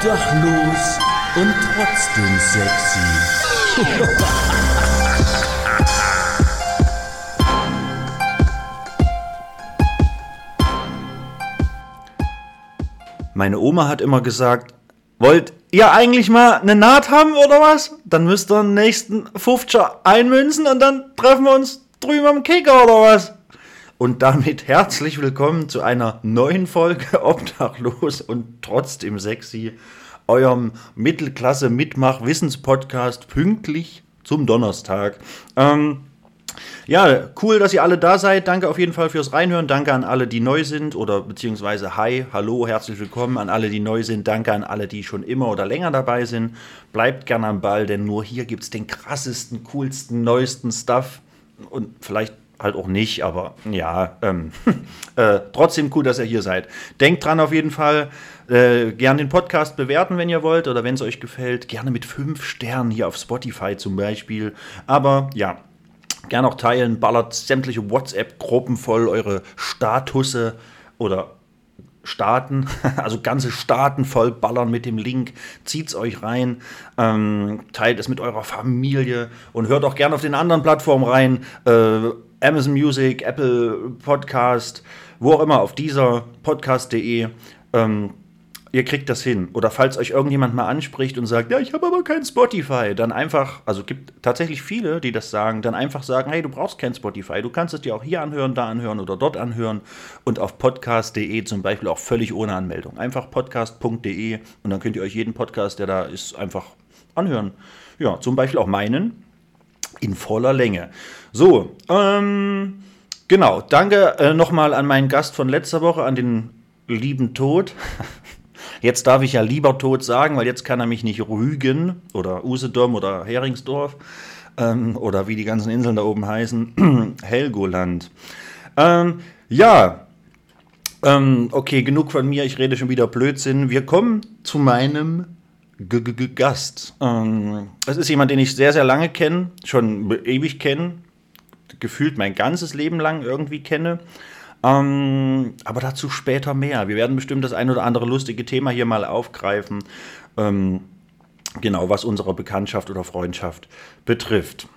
Obdachlos und trotzdem sexy. Meine Oma hat immer gesagt, wollt ihr eigentlich mal eine Naht haben oder was? Dann müsst ihr den nächsten 50 einmünzen und dann treffen wir uns drüben am Kicker oder was? Und damit herzlich willkommen zu einer neuen Folge Obdachlos und trotzdem sexy, eurem Mittelklasse-Mitmach-Wissenspodcast pünktlich zum Donnerstag. Ähm, ja, cool, dass ihr alle da seid. Danke auf jeden Fall fürs Reinhören. Danke an alle, die neu sind oder beziehungsweise hi, hallo, herzlich willkommen an alle, die neu sind. Danke an alle, die schon immer oder länger dabei sind. Bleibt gerne am Ball, denn nur hier gibt es den krassesten, coolsten, neuesten Stuff und vielleicht halt auch nicht, aber ja, ähm, äh, trotzdem cool, dass ihr hier seid. Denkt dran auf jeden Fall, äh, gerne den Podcast bewerten, wenn ihr wollt oder wenn es euch gefällt. Gerne mit fünf Sternen hier auf Spotify zum Beispiel. Aber ja, Gerne auch teilen, ballert sämtliche WhatsApp-Gruppen voll, eure Statusse oder Staaten, also ganze Staaten voll ballern mit dem Link, zieht's euch rein, ähm, teilt es mit eurer Familie und hört auch gerne auf den anderen Plattformen rein, äh, Amazon Music, Apple Podcast, wo auch immer, auf dieser podcast.de. Ähm, ihr kriegt das hin. Oder falls euch irgendjemand mal anspricht und sagt, ja, ich habe aber kein Spotify, dann einfach, also gibt tatsächlich viele, die das sagen, dann einfach sagen, hey, du brauchst kein Spotify, du kannst es dir auch hier anhören, da anhören oder dort anhören und auf podcast.de zum Beispiel auch völlig ohne Anmeldung. Einfach podcast.de und dann könnt ihr euch jeden Podcast, der da ist, einfach anhören. Ja, zum Beispiel auch meinen in voller Länge. So, ähm, genau, danke äh, nochmal an meinen Gast von letzter Woche, an den lieben Tod. Jetzt darf ich ja lieber tot sagen, weil jetzt kann er mich nicht rügen oder Usedom oder Heringsdorf ähm, oder wie die ganzen Inseln da oben heißen, Helgoland. Ähm, ja, ähm, okay, genug von mir, ich rede schon wieder Blödsinn. Wir kommen zu meinem G -G -G Gast. Ähm, es ist jemand, den ich sehr, sehr lange kenne, schon ewig kenne, gefühlt mein ganzes Leben lang irgendwie kenne. Ähm, aber dazu später mehr. Wir werden bestimmt das ein oder andere lustige Thema hier mal aufgreifen. Ähm, genau, was unsere Bekanntschaft oder Freundschaft betrifft.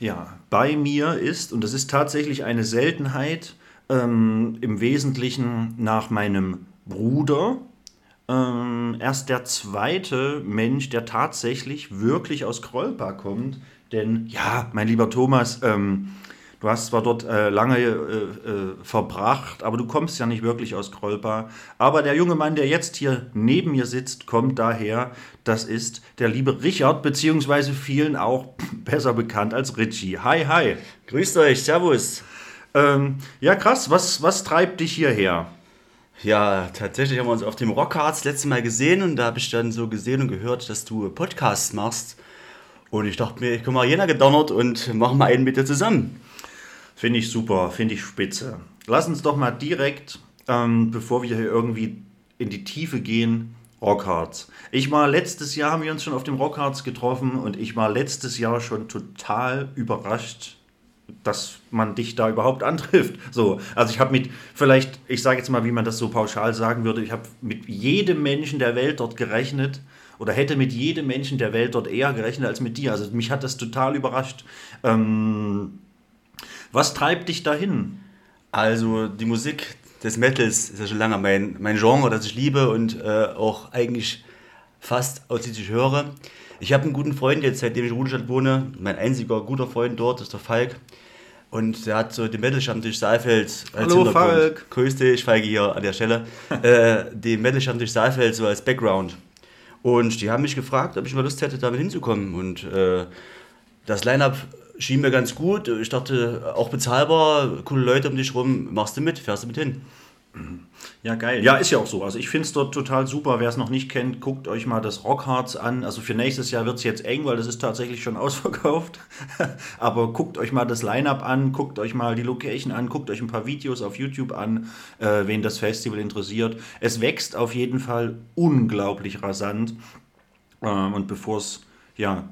Ja, bei mir ist, und das ist tatsächlich eine Seltenheit, ähm, im Wesentlichen nach meinem Bruder, ähm, erst der zweite Mensch, der tatsächlich wirklich aus Krollpa kommt. Denn ja, mein lieber Thomas, ähm, Du hast zwar dort äh, lange äh, äh, verbracht, aber du kommst ja nicht wirklich aus Krolpa. Aber der junge Mann, der jetzt hier neben mir sitzt, kommt daher. Das ist der liebe Richard, beziehungsweise vielen auch besser bekannt als Richie. Hi, hi. Grüßt euch, Servus. Ähm, ja, krass. Was, was treibt dich hierher? Ja, tatsächlich haben wir uns auf dem Rockharz letztes Mal gesehen und da habe ich dann so gesehen und gehört, dass du Podcasts machst. Und ich dachte mir, ich komme mal jener gedonnert und machen mal einen mit dir zusammen. Finde ich super, finde ich spitze. Lass uns doch mal direkt, ähm, bevor wir hier irgendwie in die Tiefe gehen, Rockhards. Ich war letztes Jahr, haben wir uns schon auf dem Rockhards getroffen und ich war letztes Jahr schon total überrascht, dass man dich da überhaupt antrifft. So, also ich habe mit, vielleicht, ich sage jetzt mal, wie man das so pauschal sagen würde, ich habe mit jedem Menschen der Welt dort gerechnet oder hätte mit jedem Menschen der Welt dort eher gerechnet als mit dir. Also mich hat das total überrascht. Ähm, was treibt dich dahin? Also die Musik des Metals ist ja schon lange mein, mein Genre, das ich liebe und äh, auch eigentlich fast ausschließlich höre. Ich habe einen guten Freund jetzt, seitdem ich in Rudelstadt wohne. Mein einziger guter Freund dort ist der Falk. Und der hat so den Metal-Stammtisch Saalfeld als Hallo Hintergrund. Falk! Grüß dich, Falk hier an der Stelle. äh, den Metal-Stammtisch Saalfeld so als Background. Und die haben mich gefragt, ob ich mal Lust hätte, damit hinzukommen. Und äh, das Line-Up schien mir ganz gut. Ich dachte, auch bezahlbar, coole Leute um dich rum, machst du mit, fährst du mit hin. Ja, geil. Ja, ist ja auch so. Also ich finde es dort total super. Wer es noch nicht kennt, guckt euch mal das Rockharz an. Also für nächstes Jahr wird es jetzt eng, weil das ist tatsächlich schon ausverkauft. Aber guckt euch mal das Line-Up an, guckt euch mal die Location an, guckt euch ein paar Videos auf YouTube an, äh, wen das Festival interessiert. Es wächst auf jeden Fall unglaublich rasant. Ähm, und bevor es ja,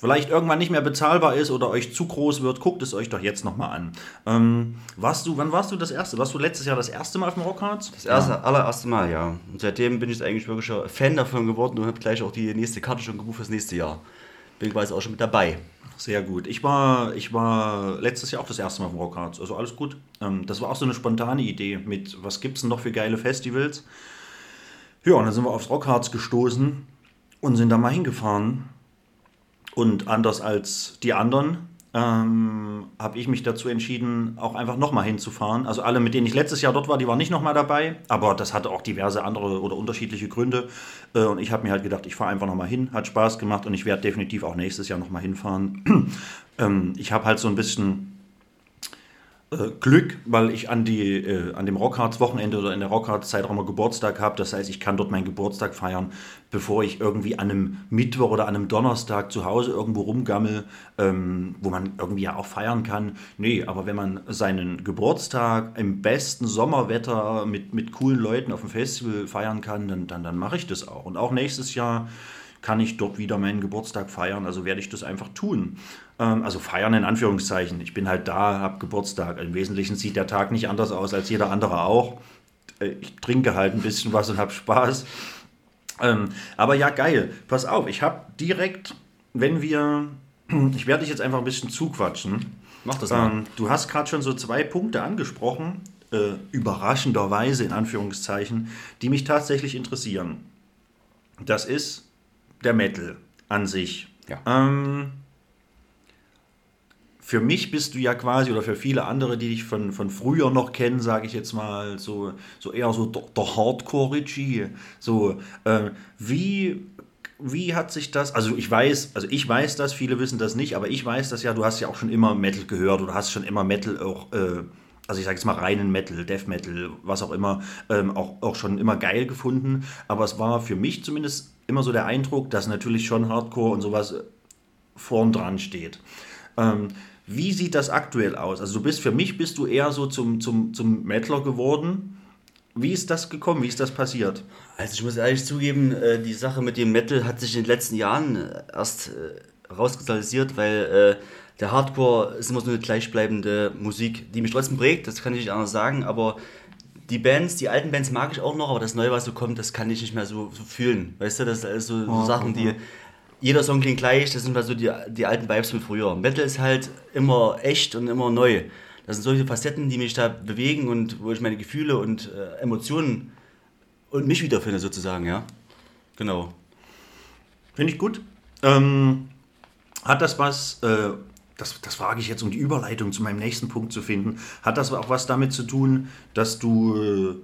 vielleicht irgendwann nicht mehr bezahlbar ist oder euch zu groß wird, guckt es euch doch jetzt nochmal an. Ähm, warst du, wann warst du das erste? Warst du letztes Jahr das erste Mal auf dem Rockharz? Das erste, ja. allererste Mal, ja. Und seitdem bin ich eigentlich wirklich Fan davon geworden und habe gleich auch die nächste Karte schon gebucht fürs nächste Jahr. Bin quasi auch schon mit dabei. Sehr gut. Ich war, ich war letztes Jahr auch das erste Mal auf dem Rockharz. Also alles gut. Ähm, das war auch so eine spontane Idee mit, was gibt es denn noch für geile Festivals? Ja, und dann sind wir aufs Rockharz gestoßen und sind da mal hingefahren. Und anders als die anderen ähm, habe ich mich dazu entschieden, auch einfach nochmal hinzufahren. Also alle, mit denen ich letztes Jahr dort war, die waren nicht nochmal dabei, aber das hatte auch diverse andere oder unterschiedliche Gründe. Äh, und ich habe mir halt gedacht, ich fahre einfach nochmal hin, hat Spaß gemacht und ich werde definitiv auch nächstes Jahr nochmal hinfahren. ähm, ich habe halt so ein bisschen Glück, weil ich an, die, äh, an dem Rockharz-Wochenende oder in der Rockharz-Zeitraum Geburtstag habe. Das heißt, ich kann dort meinen Geburtstag feiern, bevor ich irgendwie an einem Mittwoch oder an einem Donnerstag zu Hause irgendwo rumgammel, ähm, wo man irgendwie ja auch feiern kann. Nee, aber wenn man seinen Geburtstag im besten Sommerwetter mit, mit coolen Leuten auf dem Festival feiern kann, dann, dann, dann mache ich das auch. Und auch nächstes Jahr kann ich dort wieder meinen Geburtstag feiern. Also werde ich das einfach tun. Ähm, also feiern in Anführungszeichen. Ich bin halt da, habe Geburtstag. Im Wesentlichen sieht der Tag nicht anders aus als jeder andere auch. Äh, ich trinke halt ein bisschen was und habe Spaß. Ähm, aber ja, geil. Pass auf, ich habe direkt, wenn wir, ich werde dich jetzt einfach ein bisschen zuquatschen. Mach das mal. Ähm, du hast gerade schon so zwei Punkte angesprochen, äh, überraschenderweise in Anführungszeichen, die mich tatsächlich interessieren. Das ist der Metal an sich. Ja. Ähm, für mich bist du ja quasi, oder für viele andere, die dich von, von früher noch kennen, sage ich jetzt mal, so, so eher so der, Hardcore-Richie. So, äh, wie, wie hat sich das, also ich weiß, also ich weiß das, viele wissen das nicht, aber ich weiß das ja, du hast ja auch schon immer Metal gehört oder hast schon immer Metal auch, äh, also ich sage jetzt mal reinen Metal, Death Metal, was auch immer, ähm, auch, auch schon immer geil gefunden. Aber es war für mich zumindest immer so der Eindruck, dass natürlich schon Hardcore und sowas vorn dran steht. Ähm, wie sieht das aktuell aus? Also du bist, für mich bist du eher so zum, zum, zum Metaler geworden. Wie ist das gekommen? Wie ist das passiert? Also ich muss ehrlich zugeben, äh, die Sache mit dem Metal hat sich in den letzten Jahren äh, erst äh, rauskristallisiert, weil der Hardcore ist immer so eine gleichbleibende Musik, die mich trotzdem prägt, das kann ich nicht anders sagen, aber die Bands, die alten Bands mag ich auch noch, aber das Neue, was so kommt, das kann ich nicht mehr so, so fühlen. Weißt du, das sind so, so oh, Sachen, die. Jeder Song klingt gleich, das sind halt so die, die alten Vibes von früher. Metal ist halt immer echt und immer neu. Das sind solche Facetten, die mich da bewegen und wo ich meine Gefühle und äh, Emotionen und mich wiederfinde, sozusagen, ja. Genau. Finde ich gut. Ähm, hat das was äh, das, das frage ich jetzt, um die Überleitung zu meinem nächsten Punkt zu finden, hat das auch was damit zu tun, dass du,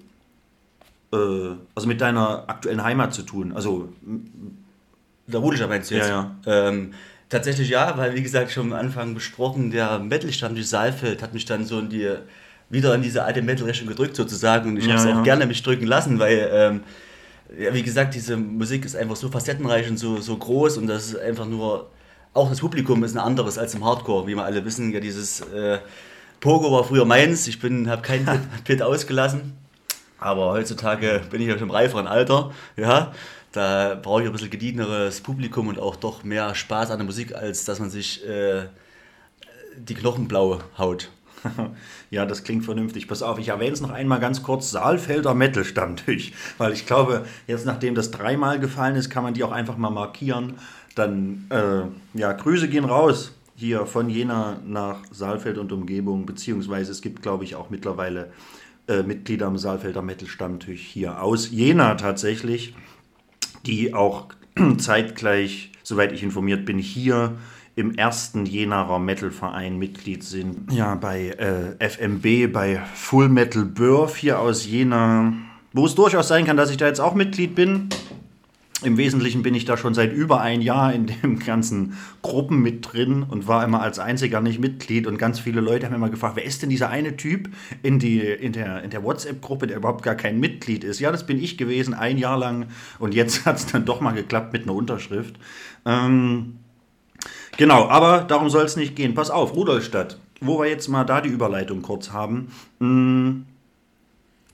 äh, äh also mit deiner aktuellen Heimat zu tun, also... Der Ruderscher meinst du jetzt? Ja, ja. Ähm, tatsächlich ja, weil wie gesagt schon am Anfang besprochen, der Metal-Stammtisch Saalfeld hat mich dann so in die, wieder in diese alte Metal-Richtung gedrückt sozusagen und ich ja, habe es ja. auch gerne mich drücken lassen, weil... Ähm, ja, wie gesagt, diese Musik ist einfach so facettenreich und so, so groß und das ist einfach nur auch das Publikum ist ein anderes als im Hardcore, wie wir alle wissen. Ja, dieses äh, Pogo war früher meins. Ich habe keinen Pit, Pit, ausgelassen. Aber heutzutage bin ich ja schon im reiferen Alter. Ja, da brauche ich ein bisschen gedieneres Publikum und auch doch mehr Spaß an der Musik, als dass man sich äh, die Knochen blau haut. ja, das klingt vernünftig. Pass auf, ich erwähne es noch einmal ganz kurz: Saalfelder Metal-Stammtisch. Weil ich glaube, jetzt nachdem das dreimal gefallen ist, kann man die auch einfach mal markieren. Dann, äh, ja, Grüße gehen raus hier von Jena nach Saalfeld und Umgebung, beziehungsweise es gibt, glaube ich, auch mittlerweile äh, Mitglieder am Saalfelder Metal-Stammtisch hier aus Jena tatsächlich, die auch zeitgleich, soweit ich informiert bin, hier im ersten Jenaer Metal-Verein Mitglied sind. Ja, bei äh, FMB, bei Full Metal Börf hier aus Jena, wo es durchaus sein kann, dass ich da jetzt auch Mitglied bin. Im Wesentlichen bin ich da schon seit über ein Jahr in den ganzen Gruppen mit drin und war immer als einziger nicht Mitglied. Und ganz viele Leute haben immer gefragt, wer ist denn dieser eine Typ in, die, in der, in der WhatsApp-Gruppe, der überhaupt gar kein Mitglied ist? Ja, das bin ich gewesen, ein Jahr lang. Und jetzt hat es dann doch mal geklappt mit einer Unterschrift. Ähm, genau, aber darum soll es nicht gehen. Pass auf, Rudolstadt, wo wir jetzt mal da die Überleitung kurz haben. Mh, hm,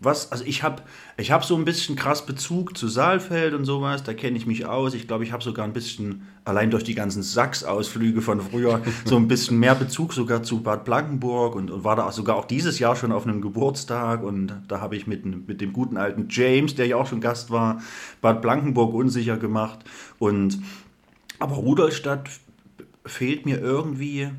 Was, also ich habe ich hab so ein bisschen krass Bezug zu Saalfeld und sowas, da kenne ich mich aus. Ich glaube, ich habe sogar ein bisschen, allein durch die ganzen Sachs-Ausflüge von früher, so ein bisschen mehr Bezug sogar zu Bad Blankenburg und, und war da sogar auch dieses Jahr schon auf einem Geburtstag und da habe ich mit, mit dem guten alten James, der ja auch schon Gast war, Bad Blankenburg unsicher gemacht. Und aber Rudolstadt fehlt mir irgendwie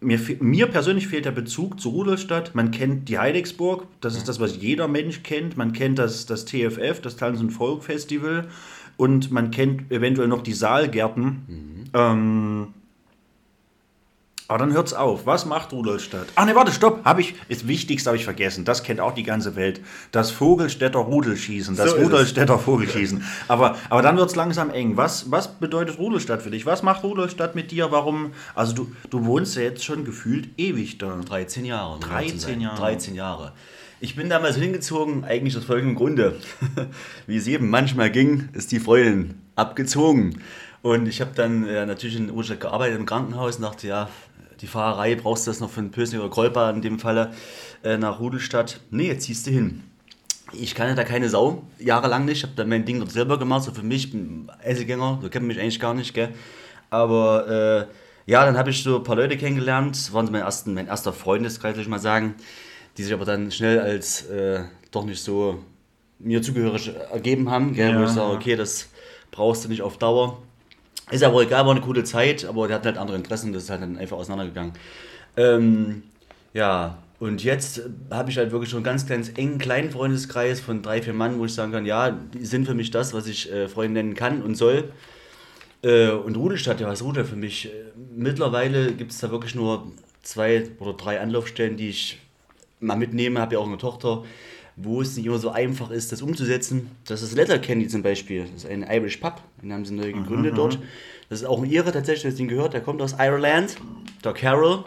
mir, mir, persönlich fehlt der Bezug zu Rudolstadt. Man kennt die Heidegsburg, das ist das, was jeder Mensch kennt. Man kennt das, das TFF, das Tanz- und Folk-Festival. Und man kennt eventuell noch die Saalgärten. Mhm. Ähm, aber dann hört's auf. Was macht Rudolstadt? Ach ne, warte, stopp. Habe ich, das Wichtigste habe ich vergessen. Das kennt auch die ganze Welt. Das Vogelstädter Rudelschießen. Das so Rudolstädter Vogelschießen. Aber, aber dann wird's langsam eng. Was, was bedeutet Rudolstadt für dich? Was macht Rudolstadt mit dir? Warum? Also du, du wohnst ja jetzt schon gefühlt ewig da. 13 Jahre. 13 Jahre. 13 Jahre. Ich bin damals hingezogen, eigentlich aus folgendem Grunde. Wie es eben manchmal ging, ist die Freundin abgezogen. Und ich habe dann ja, natürlich in Rudolstadt gearbeitet im Krankenhaus und dachte, ja, die Fahrerei, brauchst du das noch von Pösning oder Kolpa in dem Falle äh, nach Rudelstadt? Nee, jetzt ziehst du hin. Ich kannte da keine Sau, jahrelang nicht. Ich habe dann mein Ding dort selber gemacht, so für mich, bin Essigänger, so kennt mich eigentlich gar nicht, gell. Aber äh, ja, dann habe ich so ein paar Leute kennengelernt, das waren mein, ersten, mein erster Freundeskreis, würde ich mal sagen, die sich aber dann schnell als äh, doch nicht so mir zugehörig ergeben haben, gell, ja, wo ich sage, okay, das brauchst du nicht auf Dauer. Ist ja wohl egal, war eine coole Zeit, aber der hat halt andere Interessen, das ist halt dann einfach auseinandergegangen. Ähm, ja, und jetzt habe ich halt wirklich schon einen ganz kleinen, engen, kleinen Freundeskreis von drei, vier Mann, wo ich sagen kann, ja, die sind für mich das, was ich äh, Freunde nennen kann und soll. Äh, und Rudelstadt, ja, was Rudel für mich? Äh, mittlerweile gibt es da wirklich nur zwei oder drei Anlaufstellen, die ich mal mitnehme, habe ja auch eine Tochter wo es nicht immer so einfach ist, das umzusetzen. Das ist Letterkenny zum Beispiel. Das ist ein Irish Pub, den haben sie neu gegründet mhm. dort. Das ist auch ein Ihre tatsächlich, das den gehört, der kommt aus Ireland, der Carol.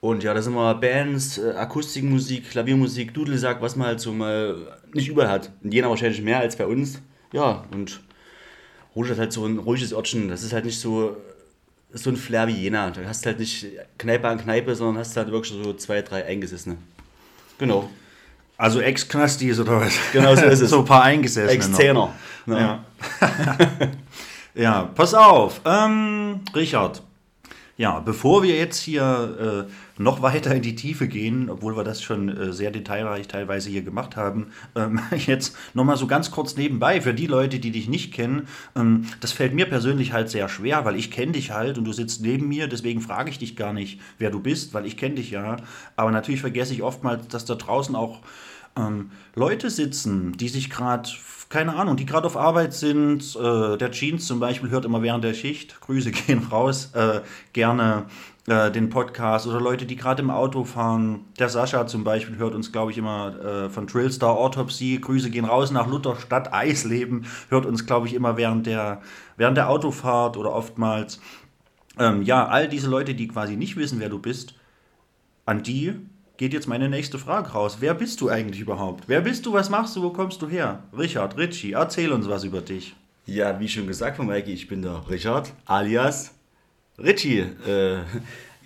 Und ja, da sind immer Bands, äh, Akustikmusik, Klaviermusik, Dudelsack, was man halt so mal nicht überall hat. In Jena wahrscheinlich mehr als bei uns. Ja, und Rouge ist halt so ein ruhiges Ortchen. Das ist halt nicht so, so ein Flair wie Jena. Da hast du halt nicht Kneipe an Kneipe, sondern hast halt wirklich so zwei, drei Eingesessene. Genau. Also Ex-Knastis oder was? Genau so ist es. so ein paar Eingesetzte. Ex-Zehner. Ja. ja, pass auf. Ähm, Richard. Ja, bevor wir jetzt hier äh, noch weiter in die Tiefe gehen, obwohl wir das schon äh, sehr detailreich teilweise hier gemacht haben, ähm, jetzt nochmal so ganz kurz nebenbei für die Leute, die dich nicht kennen. Ähm, das fällt mir persönlich halt sehr schwer, weil ich kenne dich halt und du sitzt neben mir, deswegen frage ich dich gar nicht, wer du bist, weil ich kenne dich ja. Aber natürlich vergesse ich oftmals, dass da draußen auch ähm, Leute sitzen, die sich gerade, keine Ahnung, die gerade auf Arbeit sind. Äh, der Jeans zum Beispiel hört immer während der Schicht, Grüße gehen raus, äh, gerne äh, den Podcast oder Leute, die gerade im Auto fahren. Der Sascha zum Beispiel hört uns, glaube ich, immer äh, von Drillstar Autopsy, Grüße gehen raus nach Lutherstadt Eisleben, hört uns, glaube ich, immer während der, während der Autofahrt oder oftmals. Ähm, ja, all diese Leute, die quasi nicht wissen, wer du bist, an die geht jetzt meine nächste Frage raus. Wer bist du eigentlich überhaupt? Wer bist du? Was machst du? Wo kommst du her? Richard, Richie, erzähl uns was über dich. Ja, wie schon gesagt von Mikey, ich bin der Richard, alias Richie. Äh,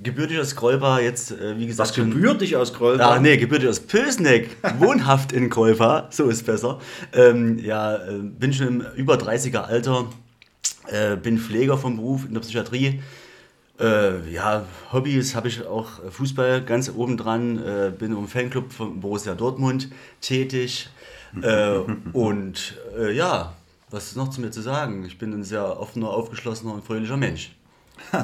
gebürtig aus Krolpa, jetzt, äh, wie gesagt. Was gebürtig aus Krolpa? Ach nee, gebürtig aus Pösneck, wohnhaft in Krolpa, so ist besser. Ähm, ja, äh, bin schon im über 30er Alter, äh, bin Pfleger vom Beruf in der Psychiatrie äh, ja, Hobbys habe ich auch Fußball ganz oben dran, äh, bin im Fanclub von Borussia Dortmund tätig äh, und äh, ja, was ist noch zu mir zu sagen? Ich bin ein sehr offener, aufgeschlossener und fröhlicher Mensch.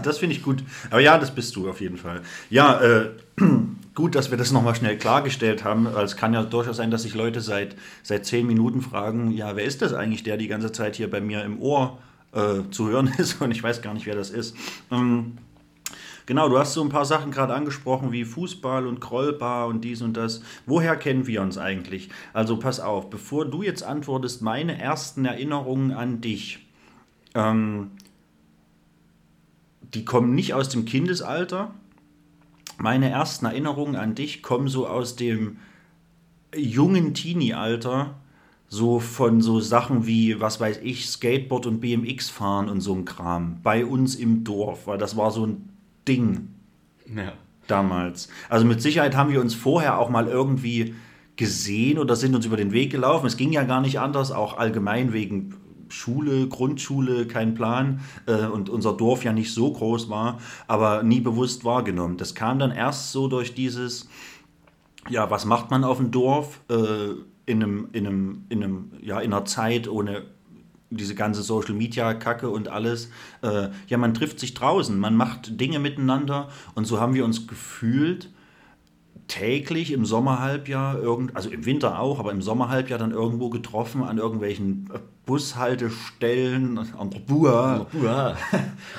Das finde ich gut. Aber ja, das bist du auf jeden Fall. Ja, äh, gut, dass wir das nochmal schnell klargestellt haben. Es kann ja durchaus sein, dass sich Leute seit, seit zehn Minuten fragen, ja, wer ist das eigentlich, der die ganze Zeit hier bei mir im Ohr äh, zu hören ist? Und ich weiß gar nicht, wer das ist. Ähm, Genau, du hast so ein paar Sachen gerade angesprochen, wie Fußball und Krollbar und dies und das. Woher kennen wir uns eigentlich? Also pass auf, bevor du jetzt antwortest, meine ersten Erinnerungen an dich, ähm, die kommen nicht aus dem Kindesalter. Meine ersten Erinnerungen an dich kommen so aus dem jungen Teenie-Alter, so von so Sachen wie, was weiß ich, Skateboard und BMX fahren und so ein Kram bei uns im Dorf, weil das war so ein Ding. Ja. Damals. Also mit Sicherheit haben wir uns vorher auch mal irgendwie gesehen oder sind uns über den Weg gelaufen. Es ging ja gar nicht anders, auch allgemein wegen Schule, Grundschule, kein Plan äh, und unser Dorf ja nicht so groß war, aber nie bewusst wahrgenommen. Das kam dann erst so durch dieses, ja, was macht man auf dem Dorf äh, in, einem, in, einem, in, einem, ja, in einer Zeit ohne diese ganze Social Media Kacke und alles. Äh, ja, man trifft sich draußen, man macht Dinge miteinander und so haben wir uns gefühlt täglich im Sommerhalbjahr, irgend, also im Winter auch, aber im Sommerhalbjahr dann irgendwo getroffen an irgendwelchen Bushaltestellen an der Bua,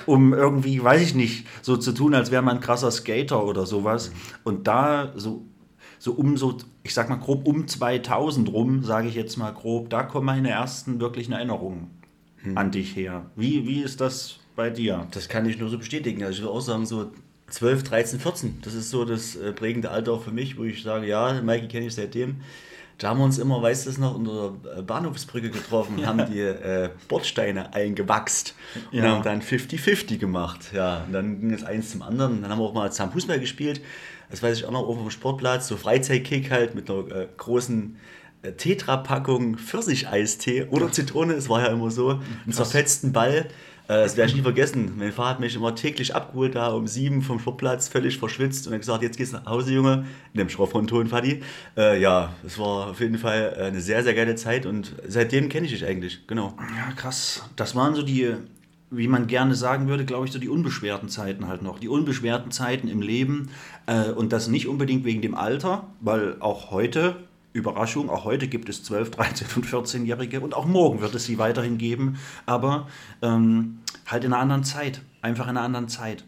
um irgendwie, weiß ich nicht, so zu tun, als wäre man ein krasser Skater oder sowas. Und da so, so um so, ich sag mal grob um 2000 rum, sage ich jetzt mal grob, da kommen meine ersten wirklichen Erinnerungen an dich her. Wie, wie ist das bei dir? Das kann ich nur so bestätigen. Also ich würde auch sagen, so 12, 13, 14. Das ist so das äh, prägende Alter auch für mich, wo ich sage, ja, Mikey kenne ich seitdem. Da haben wir uns immer, weißt du es noch, unter der äh, Bahnhofsbrücke getroffen und haben die äh, Bordsteine eingewachst und Ja. haben dann 50-50 gemacht. Ja, und dann ging es eins zum anderen. Dann haben wir auch mal zusammen Fußball gespielt. Das weiß ich auch noch, auf dem Sportplatz, so Freizeitkick halt mit einer äh, großen äh, Tetra-Packung Pfirsicheistee oder Zitrone, es war ja immer so, einen zerfetzten Ball. Äh, Das werde ich nie vergessen. Mein Vater hat mich immer täglich abgeholt, da um sieben vom Sportplatz, völlig verschwitzt und hat gesagt, jetzt gehst du nach Hause, Junge, in dem schrofferen Ton, Fadi. Äh, ja, es war auf jeden Fall äh, eine sehr, sehr geile Zeit und seitdem kenne ich dich eigentlich, genau. Ja, krass. Das waren so die, wie man gerne sagen würde, glaube ich, so die unbeschwerten Zeiten halt noch. Die unbeschwerten Zeiten im Leben. Äh, und das nicht unbedingt wegen dem Alter, weil auch heute, Überraschung, auch heute gibt es 12, 13 und 14-Jährige und auch morgen wird es sie weiterhin geben, aber ähm, halt in einer anderen Zeit. Einfach in einer anderen Zeit.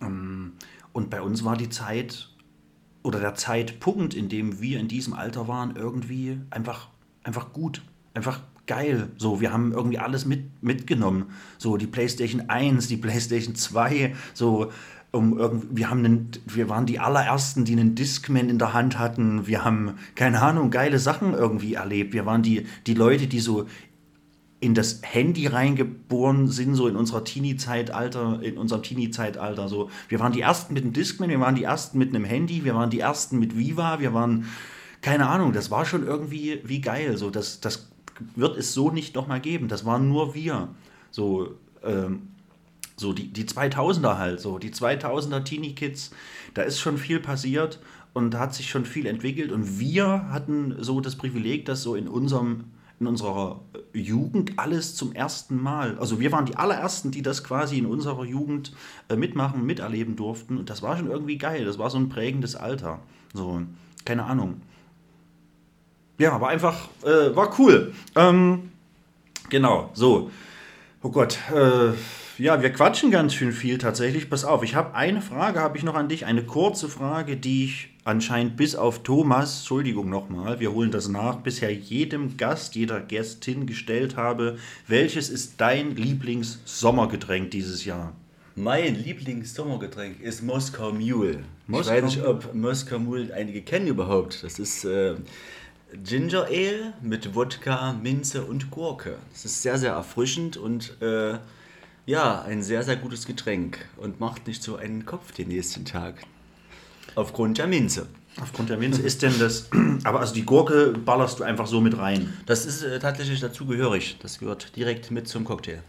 Ähm, und bei uns war die Zeit oder der Zeitpunkt, in dem wir in diesem Alter waren, irgendwie einfach, einfach gut, einfach geil. So, wir haben irgendwie alles mit, mitgenommen. So, die PlayStation 1, die PlayStation 2, so, um wir, haben einen, wir waren die allerersten, die einen Discman in der Hand hatten. Wir haben, keine Ahnung, geile Sachen irgendwie erlebt. Wir waren die, die Leute, die so in das Handy reingeboren sind, so in unserer Teenie-Zeitalter, in unserem Teenie-Zeitalter. So, wir waren die ersten mit einem Discman, wir waren die ersten mit einem Handy, wir waren die ersten mit Viva, wir waren, keine Ahnung, das war schon irgendwie wie geil. So, das, das wird es so nicht nochmal geben. Das waren nur wir. So, ähm, so die, die 2000er halt, so die 2000er Teenie-Kids, da ist schon viel passiert und da hat sich schon viel entwickelt und wir hatten so das Privileg, dass so in unserem in unserer Jugend alles zum ersten Mal, also wir waren die allerersten, die das quasi in unserer Jugend äh, mitmachen, miterleben durften und das war schon irgendwie geil, das war so ein prägendes Alter, so, keine Ahnung. Ja, war einfach, äh, war cool. Ähm, genau, so. Oh Gott, äh, ja, wir quatschen ganz schön viel tatsächlich. Pass auf, ich habe eine Frage, habe ich noch an dich, eine kurze Frage, die ich anscheinend bis auf Thomas, Entschuldigung nochmal, wir holen das nach, bisher jedem Gast, jeder Gästin gestellt habe. Welches ist dein Lieblings-Sommergetränk dieses Jahr? Mein Lieblings-Sommergetränk ist Moskau Mule. Moskau ich weiß nicht, ob Moskau Mule einige kennen überhaupt. Das ist äh, Ginger Ale mit Wodka, Minze und Gurke. Das ist sehr, sehr erfrischend und äh, ja, ein sehr, sehr gutes Getränk und macht nicht so einen Kopf den nächsten Tag. Aufgrund der Minze. Aufgrund der Minze ist denn das, aber also die Gurke ballerst du einfach so mit rein. Das ist äh, tatsächlich dazugehörig. Das gehört direkt mit zum Cocktail.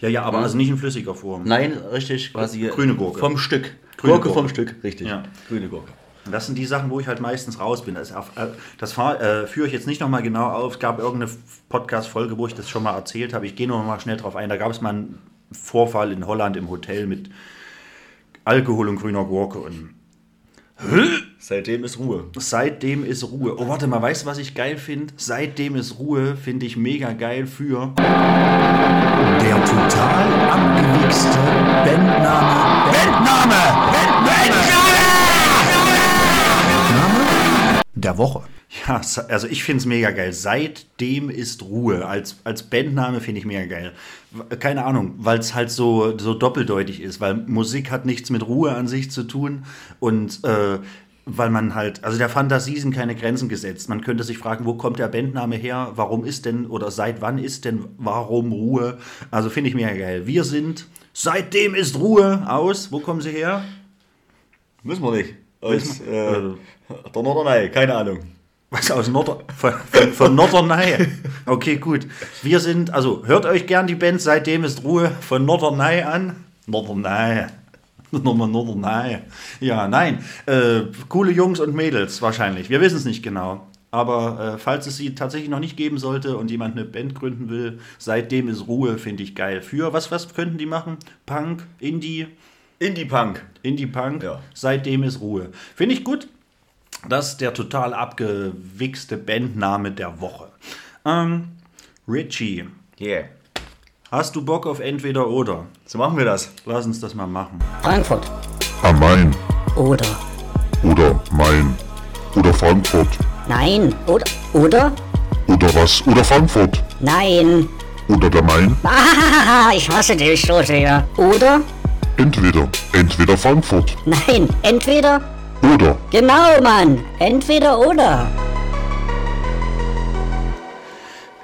Ja, ja, aber also nicht in flüssiger Form. Nein, richtig, quasi Grüne Gurke. vom Stück. Grüne Gurke Gurke. vom Stück, richtig. Ja. Grüne Gurke. Und Das sind die Sachen, wo ich halt meistens raus bin. Das, äh, das äh, führe ich jetzt nicht nochmal genau auf. Es gab irgendeine Podcast-Folge, wo ich das schon mal erzählt habe. Ich gehe noch mal schnell drauf ein. Da gab es mal einen Vorfall in Holland im Hotel mit Alkohol und grüner Gurke. Und Seitdem ist Ruhe. seitdem ist Ruhe. Oh, warte mal, weißt du, was ich geil finde? Seitdem ist Ruhe, finde ich mega geil für Der total abgewichste Bandname. Bandname! Bandname der Woche. Ja, also ich finde es mega geil. Seitdem ist Ruhe. Als, als Bandname finde ich mega geil. W- Keine Ahnung, weil es halt so, so doppeldeutig ist, weil Musik hat nichts mit Ruhe an sich zu tun und äh, weil man halt, also der Fantasie sind keine Grenzen gesetzt. Man könnte sich fragen, wo kommt der Bandname her? Warum ist denn oder seit wann ist denn warum Ruhe? Also finde ich mega geil. Wir sind Seitdem ist Ruhe aus. Wo kommen sie her? Müssen wir nicht. Aus äh, der Norderney, keine Ahnung. Was aus Nord von, von, von Norderney. Okay, gut. Wir sind, also hört euch gern die Band, seitdem ist Ruhe von Norderney an. Norderney. Nochmal Norderney. Ja, nein. Äh, coole Jungs und Mädels wahrscheinlich. Wir wissen es nicht genau. Aber äh, falls es sie tatsächlich noch nicht geben sollte und jemand eine Band gründen will, seitdem ist Ruhe, finde ich geil. Für was, was könnten die machen? Punk, Indie, Indie-Punk. Indie-Punk, Ja. seitdem ist Ruhe. Finde ich gut. Das ist der total abgewichste Bandname der Woche. Ähm, Richie, Yeah. hast du Bock auf entweder oder? So machen wir das. Lass uns das mal machen. Frankfurt Am Main oder oder Main oder Frankfurt nein oder oder oder was oder Frankfurt nein. oder der Main. Ah, ich hasse dich so sehr. Oder Entweder, entweder Frankfurt nein, entweder oder genau, Mann, entweder oder.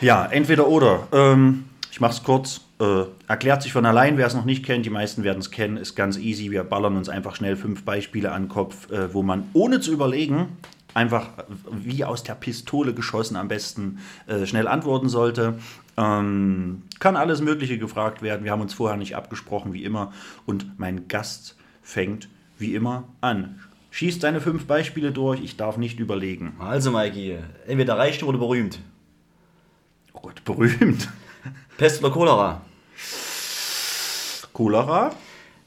Ja, entweder oder. Ähm, ich mach's kurz. Äh, erklärt sich von allein, wer es noch nicht kennt. Die meisten werden es kennen. Ist ganz easy. Wir ballern uns einfach schnell fünf Beispiele an den Kopf, äh, wo man ohne zu überlegen einfach äh, wie aus der Pistole geschossen am besten äh, schnell antworten sollte. Ähm, kann alles Mögliche gefragt werden. Wir haben uns vorher nicht abgesprochen, wie immer. Und mein Gast fängt wie immer an. Schießt seine fünf Beispiele durch. Ich darf nicht überlegen. Also, Mikey, entweder Reichtum oder berühmt. Oh Gott, berühmt. Pest oder Cholera. Cholera.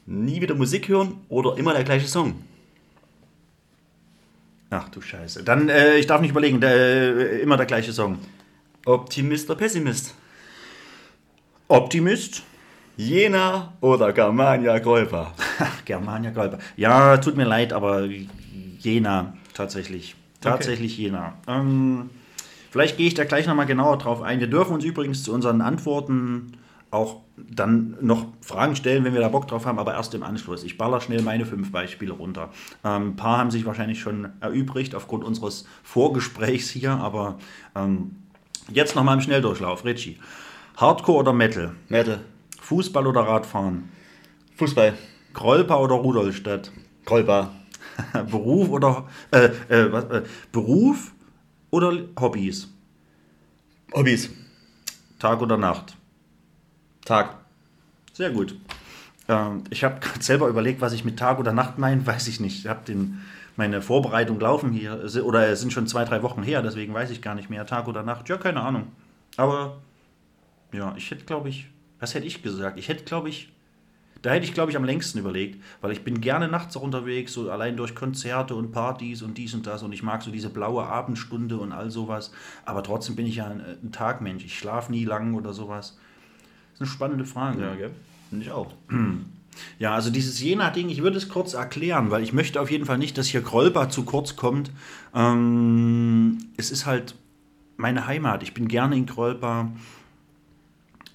Nie wieder Musik hören oder immer der gleiche Song. Ach du Scheiße. Dann, äh, ich darf nicht überlegen, der, äh, immer der gleiche Song. Optimist oder Pessimist. Optimist. Jena oder Germania Golpa. Ach, Germania Golper. Ja, tut mir leid, aber Jena tatsächlich. Tatsächlich Jena. Ähm, vielleicht gehe ich da gleich nochmal genauer drauf ein. Wir dürfen uns übrigens zu unseren Antworten auch dann noch Fragen stellen, wenn wir da Bock drauf haben, aber erst im Anschluss. Ich baller schnell meine fünf Beispiele runter. Ähm, ein paar haben sich wahrscheinlich schon erübrigt aufgrund unseres Vorgesprächs hier, aber ähm, jetzt nochmal im Schnelldurchlauf. Richie. Hardcore oder Metal? Metal. Fußball oder Radfahren? Fußball. Grolpa oder Rudolstadt? Golpa. Beruf oder äh, äh, was, äh, Beruf oder Hobbys? Hobbys. Tag oder Nacht? Tag. Sehr gut. Ähm, ich habe gerade selber überlegt, was ich mit Tag oder Nacht meine, weiß ich nicht. Ich habe den meine Vorbereitung laufen hier oder es sind schon zwei drei Wochen her, deswegen weiß ich gar nicht mehr Tag oder Nacht. Ja, keine Ahnung. Aber ja, ich hätte glaube ich, was hätte ich gesagt? Ich hätte glaube ich Da hätte ich, glaube ich, am längsten überlegt, weil ich bin gerne nachts auch unterwegs, so allein durch Konzerte und Partys und dies und das und ich mag so diese blaue Abendstunde und all sowas. Aber trotzdem bin ich ja ein, ein Tagmensch. Ich schlafe nie lang oder sowas. Das ist eine spannende Frage. Ja, gell? Finde ich auch. Ja, also dieses Jena-Ding, ich würde es kurz erklären, weil ich möchte auf jeden Fall nicht, dass hier Grolba zu kurz kommt. Ähm, es ist halt meine Heimat. Ich bin gerne in Grolba.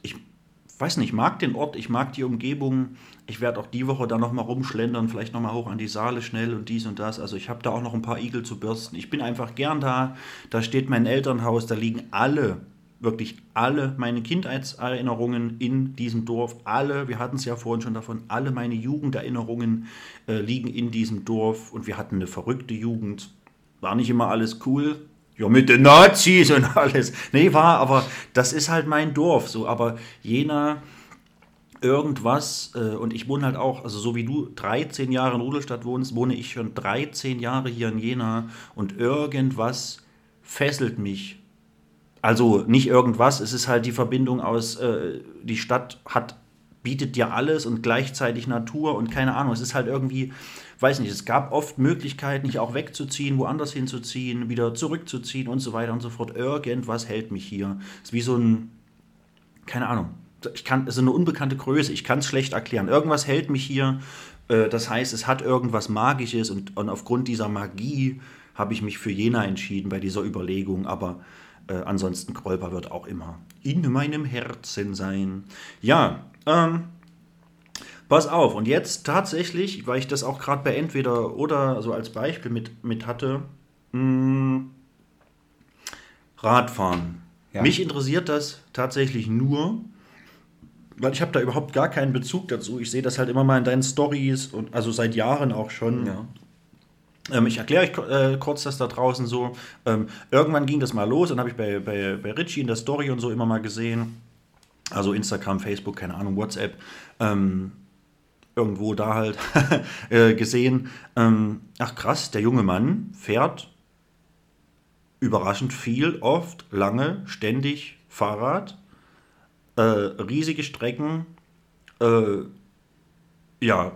Ich weiß nicht, ich mag den Ort, ich mag die Umgebung. Ich werde auch die Woche da nochmal rumschlendern, vielleicht nochmal hoch an die Saale schnell und dies und das. Also ich habe da auch noch ein paar Igel zu bürsten. Ich bin einfach gern da. Da steht mein Elternhaus, da liegen alle wirklich alle meine Kindheitserinnerungen in diesem Dorf, alle, wir hatten es ja vorhin schon davon, alle meine Jugenderinnerungen äh, liegen in diesem Dorf und wir hatten eine verrückte Jugend. War nicht immer alles cool. Ja, mit den Nazis und alles. Nee, war, aber das ist halt mein Dorf. So, aber Jena, irgendwas, äh, und ich wohne halt auch, also so wie du 13 Jahre in Rudolstadt wohnst, wohne ich schon 13 Jahre hier in Jena und irgendwas fesselt mich also nicht irgendwas, es ist halt die Verbindung aus, äh, die Stadt hat, bietet dir alles und gleichzeitig Natur und keine Ahnung, es ist halt irgendwie, weiß nicht, es gab oft Möglichkeiten, hier auch wegzuziehen, woanders hinzuziehen, wieder zurückzuziehen und so weiter und so fort. Irgendwas hält mich hier. Es ist wie so ein, keine Ahnung, ich kann, es ist eine unbekannte Größe, ich kann es schlecht erklären. Irgendwas hält mich hier, äh, das heißt, es hat irgendwas Magisches und, und aufgrund dieser Magie habe ich mich für Jena entschieden bei dieser Überlegung, aber äh, ansonsten Grolper wird auch immer in meinem Herzen sein. Ja, ähm, pass auf. Und jetzt tatsächlich, weil ich das auch gerade bei entweder oder so als Beispiel mit, mit hatte, mh, Radfahren. Ja. Mich interessiert das tatsächlich nur, weil ich habe da überhaupt gar keinen Bezug dazu. Ich sehe das halt immer mal in deinen Stories und also seit Jahren auch schon. Ja. Ähm, ich erkläre euch äh, kurz das da draußen so. Ähm, irgendwann ging das mal los und habe ich bei, bei, bei Richie in der Story und so immer mal gesehen. Also Instagram, Facebook, keine Ahnung, WhatsApp. Ähm, irgendwo da halt äh, gesehen. Ähm, ach krass, der junge Mann fährt überraschend viel, oft, lange, ständig Fahrrad, äh, riesige Strecken. Äh, ja,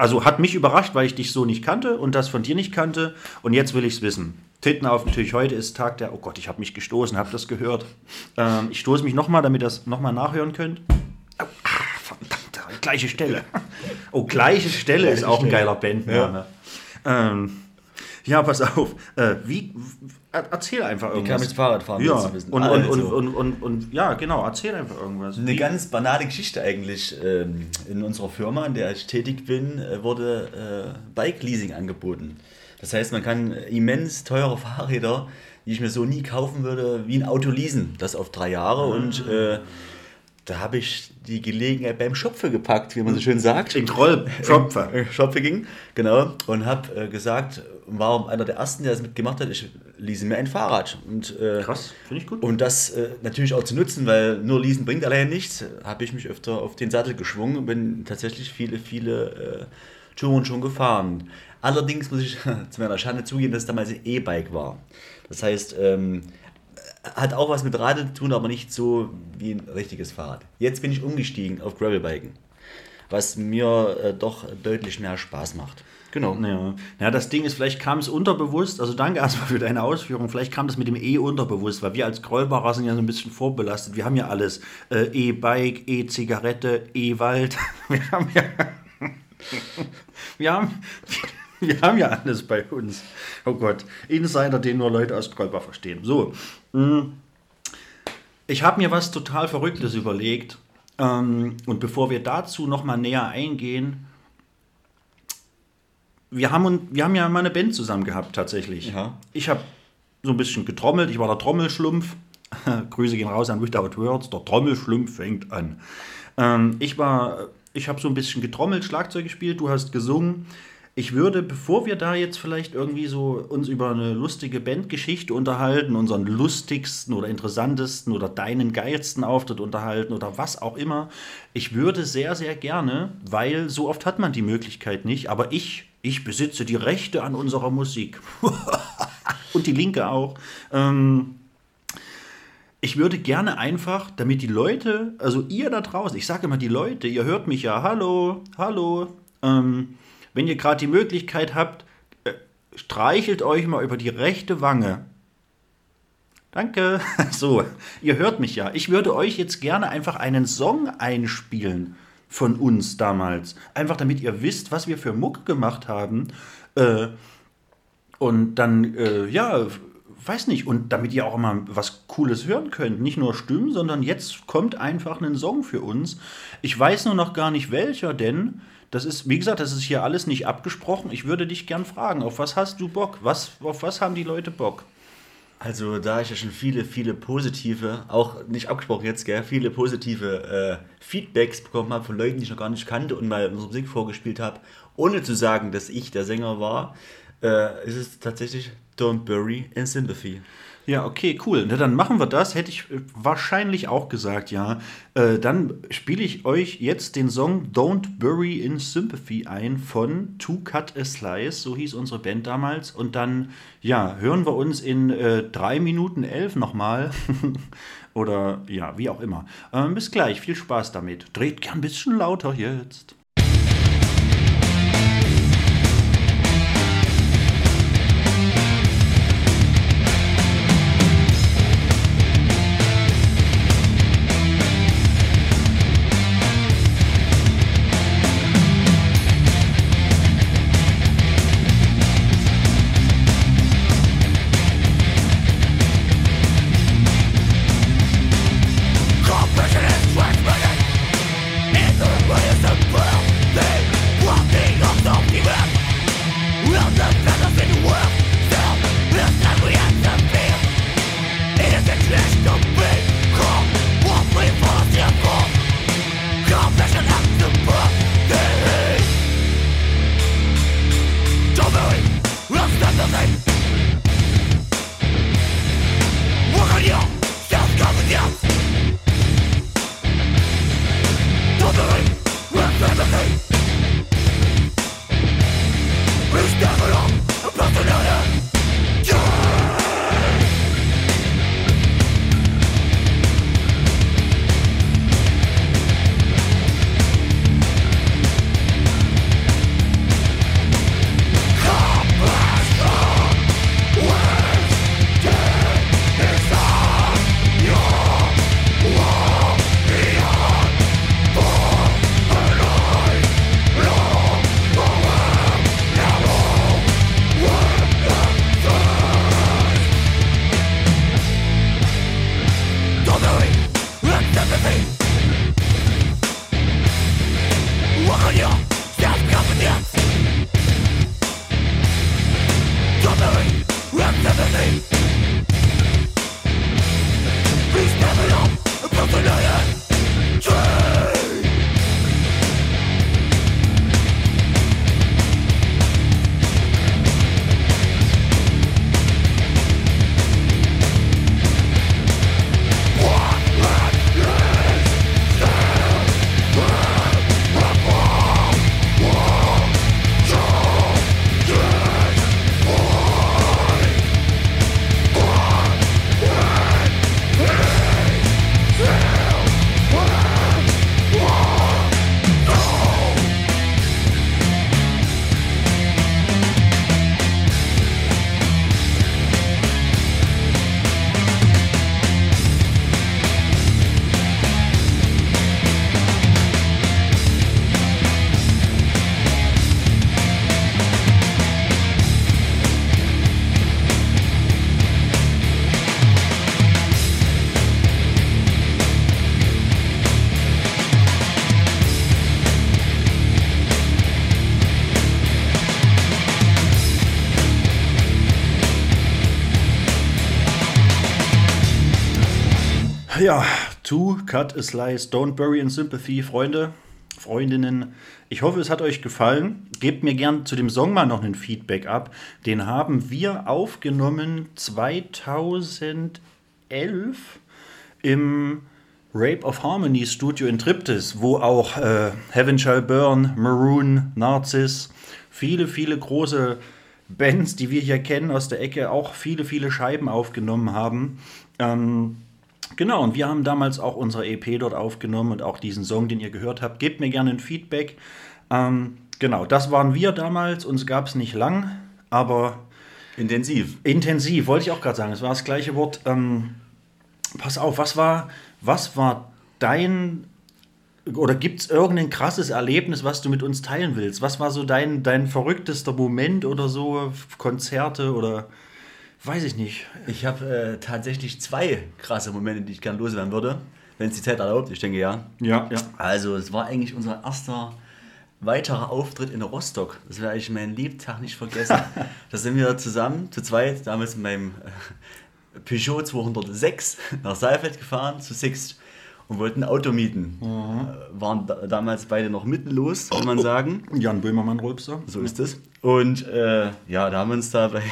also hat mich überrascht, weil ich dich so nicht kannte und das von dir nicht kannte. Und jetzt will ich es wissen. Titten auf natürlich, heute ist Tag der. Oh Gott, ich habe mich gestoßen, habe das gehört. Ähm, ich stoße mich nochmal, damit ihr das nochmal nachhören könnt. Au, ah, verdammt, gleiche Stelle. Oh, gleiche Stelle ist auch ein geiler Bandname. Ja. Ähm, ja, pass auf. Äh, wie, er- erzähl einfach Wie irgendwas. kam ich Fahrradfahren? ja, willst du wissen? und, und, Also. und, und, und, und, ja, genau, erzähl einfach irgendwas. Eine Wie- ganz banale Geschichte eigentlich. Ähm, In unserer Firma, in der ich tätig bin, äh, wurde äh, Bike-Leasing angeboten. Das heißt, man kann immens teure Fahrräder, die ich mir so nie kaufen würde, wie ein Auto leasen. Das auf drei Jahre. Und äh, da habe ich die Gelegenheit beim Schopfe gepackt, wie man so schön sagt. Den Troll, Schopfe. Schopfe ging, genau. Und habe äh, gesagt, war einer der ersten, der das mitgemacht hat, ich lease mir ein Fahrrad. Und, äh, Krass, finde ich gut. und das äh, natürlich auch zu nutzen, weil nur leasen bringt allein nichts, habe ich mich öfter auf den Sattel geschwungen und bin tatsächlich viele, viele äh, Touren schon gefahren. Allerdings muss ich zu meiner Schande zugeben, dass es damals ein E-Bike war. Das heißt, ähm, hat auch was mit Radl zu tun, aber nicht so wie ein richtiges Fahrrad. Jetzt bin ich umgestiegen auf Gravelbiken, was mir äh, doch deutlich mehr Spaß macht. Genau. Ja. ja, das Ding ist, vielleicht kam es unterbewusst, also danke erstmal für deine Ausführung, vielleicht kam das mit dem E unterbewusst, weil wir als Grollbacher sind ja so ein bisschen vorbelastet. Wir haben ja alles. Äh, E-Bike, E-Zigarette, E-Wald. Wir haben ja. wir haben. Wir haben ja alles bei uns. Oh Gott. Insider, den nur Leute aus Grollbach verstehen. So. mm. Ich habe mir was total Verrücktes überlegt. Ähm, und bevor wir dazu nochmal näher eingehen, wir haben, wir haben ja mal eine Band zusammen gehabt, tatsächlich. Ja. Ich habe so ein bisschen getrommelt, ich war der Trommelschlumpf. Grüße gehen raus an Without Words, der Trommelschlumpf fängt an. Ähm, ich war, ich habe so ein bisschen getrommelt, Schlagzeug gespielt, du hast gesungen. Ich würde, bevor wir da jetzt vielleicht irgendwie so uns über eine lustige Bandgeschichte unterhalten, unseren lustigsten oder interessantesten oder deinen geilsten Auftritt unterhalten oder was auch immer, ich würde sehr, sehr gerne, weil so oft hat man die Möglichkeit nicht, aber ich, ich besitze die Rechte an unserer Musik. Und die Linke auch. Ähm, ich würde gerne einfach, damit die Leute, also ihr da draußen, ich sage immer die Leute, ihr hört mich ja, hallo, hallo, ähm, wenn ihr gerade die Möglichkeit habt, äh, streichelt euch mal über die rechte Wange. Danke. So, ihr hört mich ja. Ich würde euch jetzt gerne einfach einen Song einspielen von uns damals. Einfach damit ihr wisst, was wir für Muck gemacht haben. Äh, und dann, äh, ja, weiß nicht, und damit ihr auch mal was Cooles hören könnt. Nicht nur Stimmen, sondern jetzt kommt einfach ein Song für uns. Ich weiß nur noch gar nicht welcher, denn das ist, wie gesagt, das ist hier alles nicht abgesprochen. Ich würde dich gern fragen, auf was hast du Bock? Was, auf was haben die Leute Bock? Also da ich ja schon viele, viele positive, auch nicht abgesprochen jetzt, gell, viele positive äh, Feedbacks bekommen habe von Leuten, die ich noch gar nicht kannte und mal unsere Musik vorgespielt habe, ohne zu sagen, dass ich der Sänger war, äh, ist es tatsächlich Don't Bury in Sympathy. Ja, okay, cool. Na, dann machen wir das. Hätte ich äh, wahrscheinlich auch gesagt, ja. Äh, dann spiele ich euch jetzt den Song Don't Bury in Sympathy ein von To Cut a Slice, so hieß unsere Band damals. Und dann, ja, hören wir uns in äh, 3 Minuten 11 nochmal. Oder ja, wie auch immer. Ähm, bis gleich, viel Spaß damit. Dreht gern ein bisschen lauter jetzt. Ja, To Cut a Slice, Don't Bury in Sympathy, Freunde, Freundinnen. Ich hoffe, es hat euch gefallen. Gebt mir gern zu dem Song mal noch ein Feedback ab. Den haben wir aufgenommen 2011 im Rape of Harmony Studio in Triptis, wo auch äh, Heaven Shall Burn, Maroon, Narcissus, viele, viele große Bands, die wir hier kennen aus der Ecke, auch viele, viele Scheiben aufgenommen haben. Ähm, genau, und wir haben damals auch unsere EP dort aufgenommen und auch diesen Song, den ihr gehört habt. Gebt mir gerne ein Feedback. Ähm, genau, das waren wir damals. Uns gab es nicht lang, aber Intensiv. intensiv, wollte ich auch gerade sagen. Es war das gleiche Wort. Ähm, pass auf, was war, was war dein oder gibt es irgendein krasses Erlebnis, was du mit uns teilen willst? Was war so dein, dein verrücktester Moment oder so? Konzerte oder weiß ich nicht. Ich habe äh, tatsächlich zwei krasse Momente, die ich gerne loswerden würde, wenn es die Zeit erlaubt. Ich denke ja. Ja, ja. Also, es war eigentlich unser erster weiterer Auftritt in Rostock. Das werde ich meinen Lebtag nicht vergessen. da sind wir zusammen, zu zweit, damals mit meinem äh, Peugeot 206 nach Saalfeld gefahren, zu Sixt und wollten ein Auto mieten. Äh, waren da, damals beide noch mittellos, kann man sagen. Jan Böhmermann Rolpster. So ist es. Und äh, ja, da haben wir uns da bei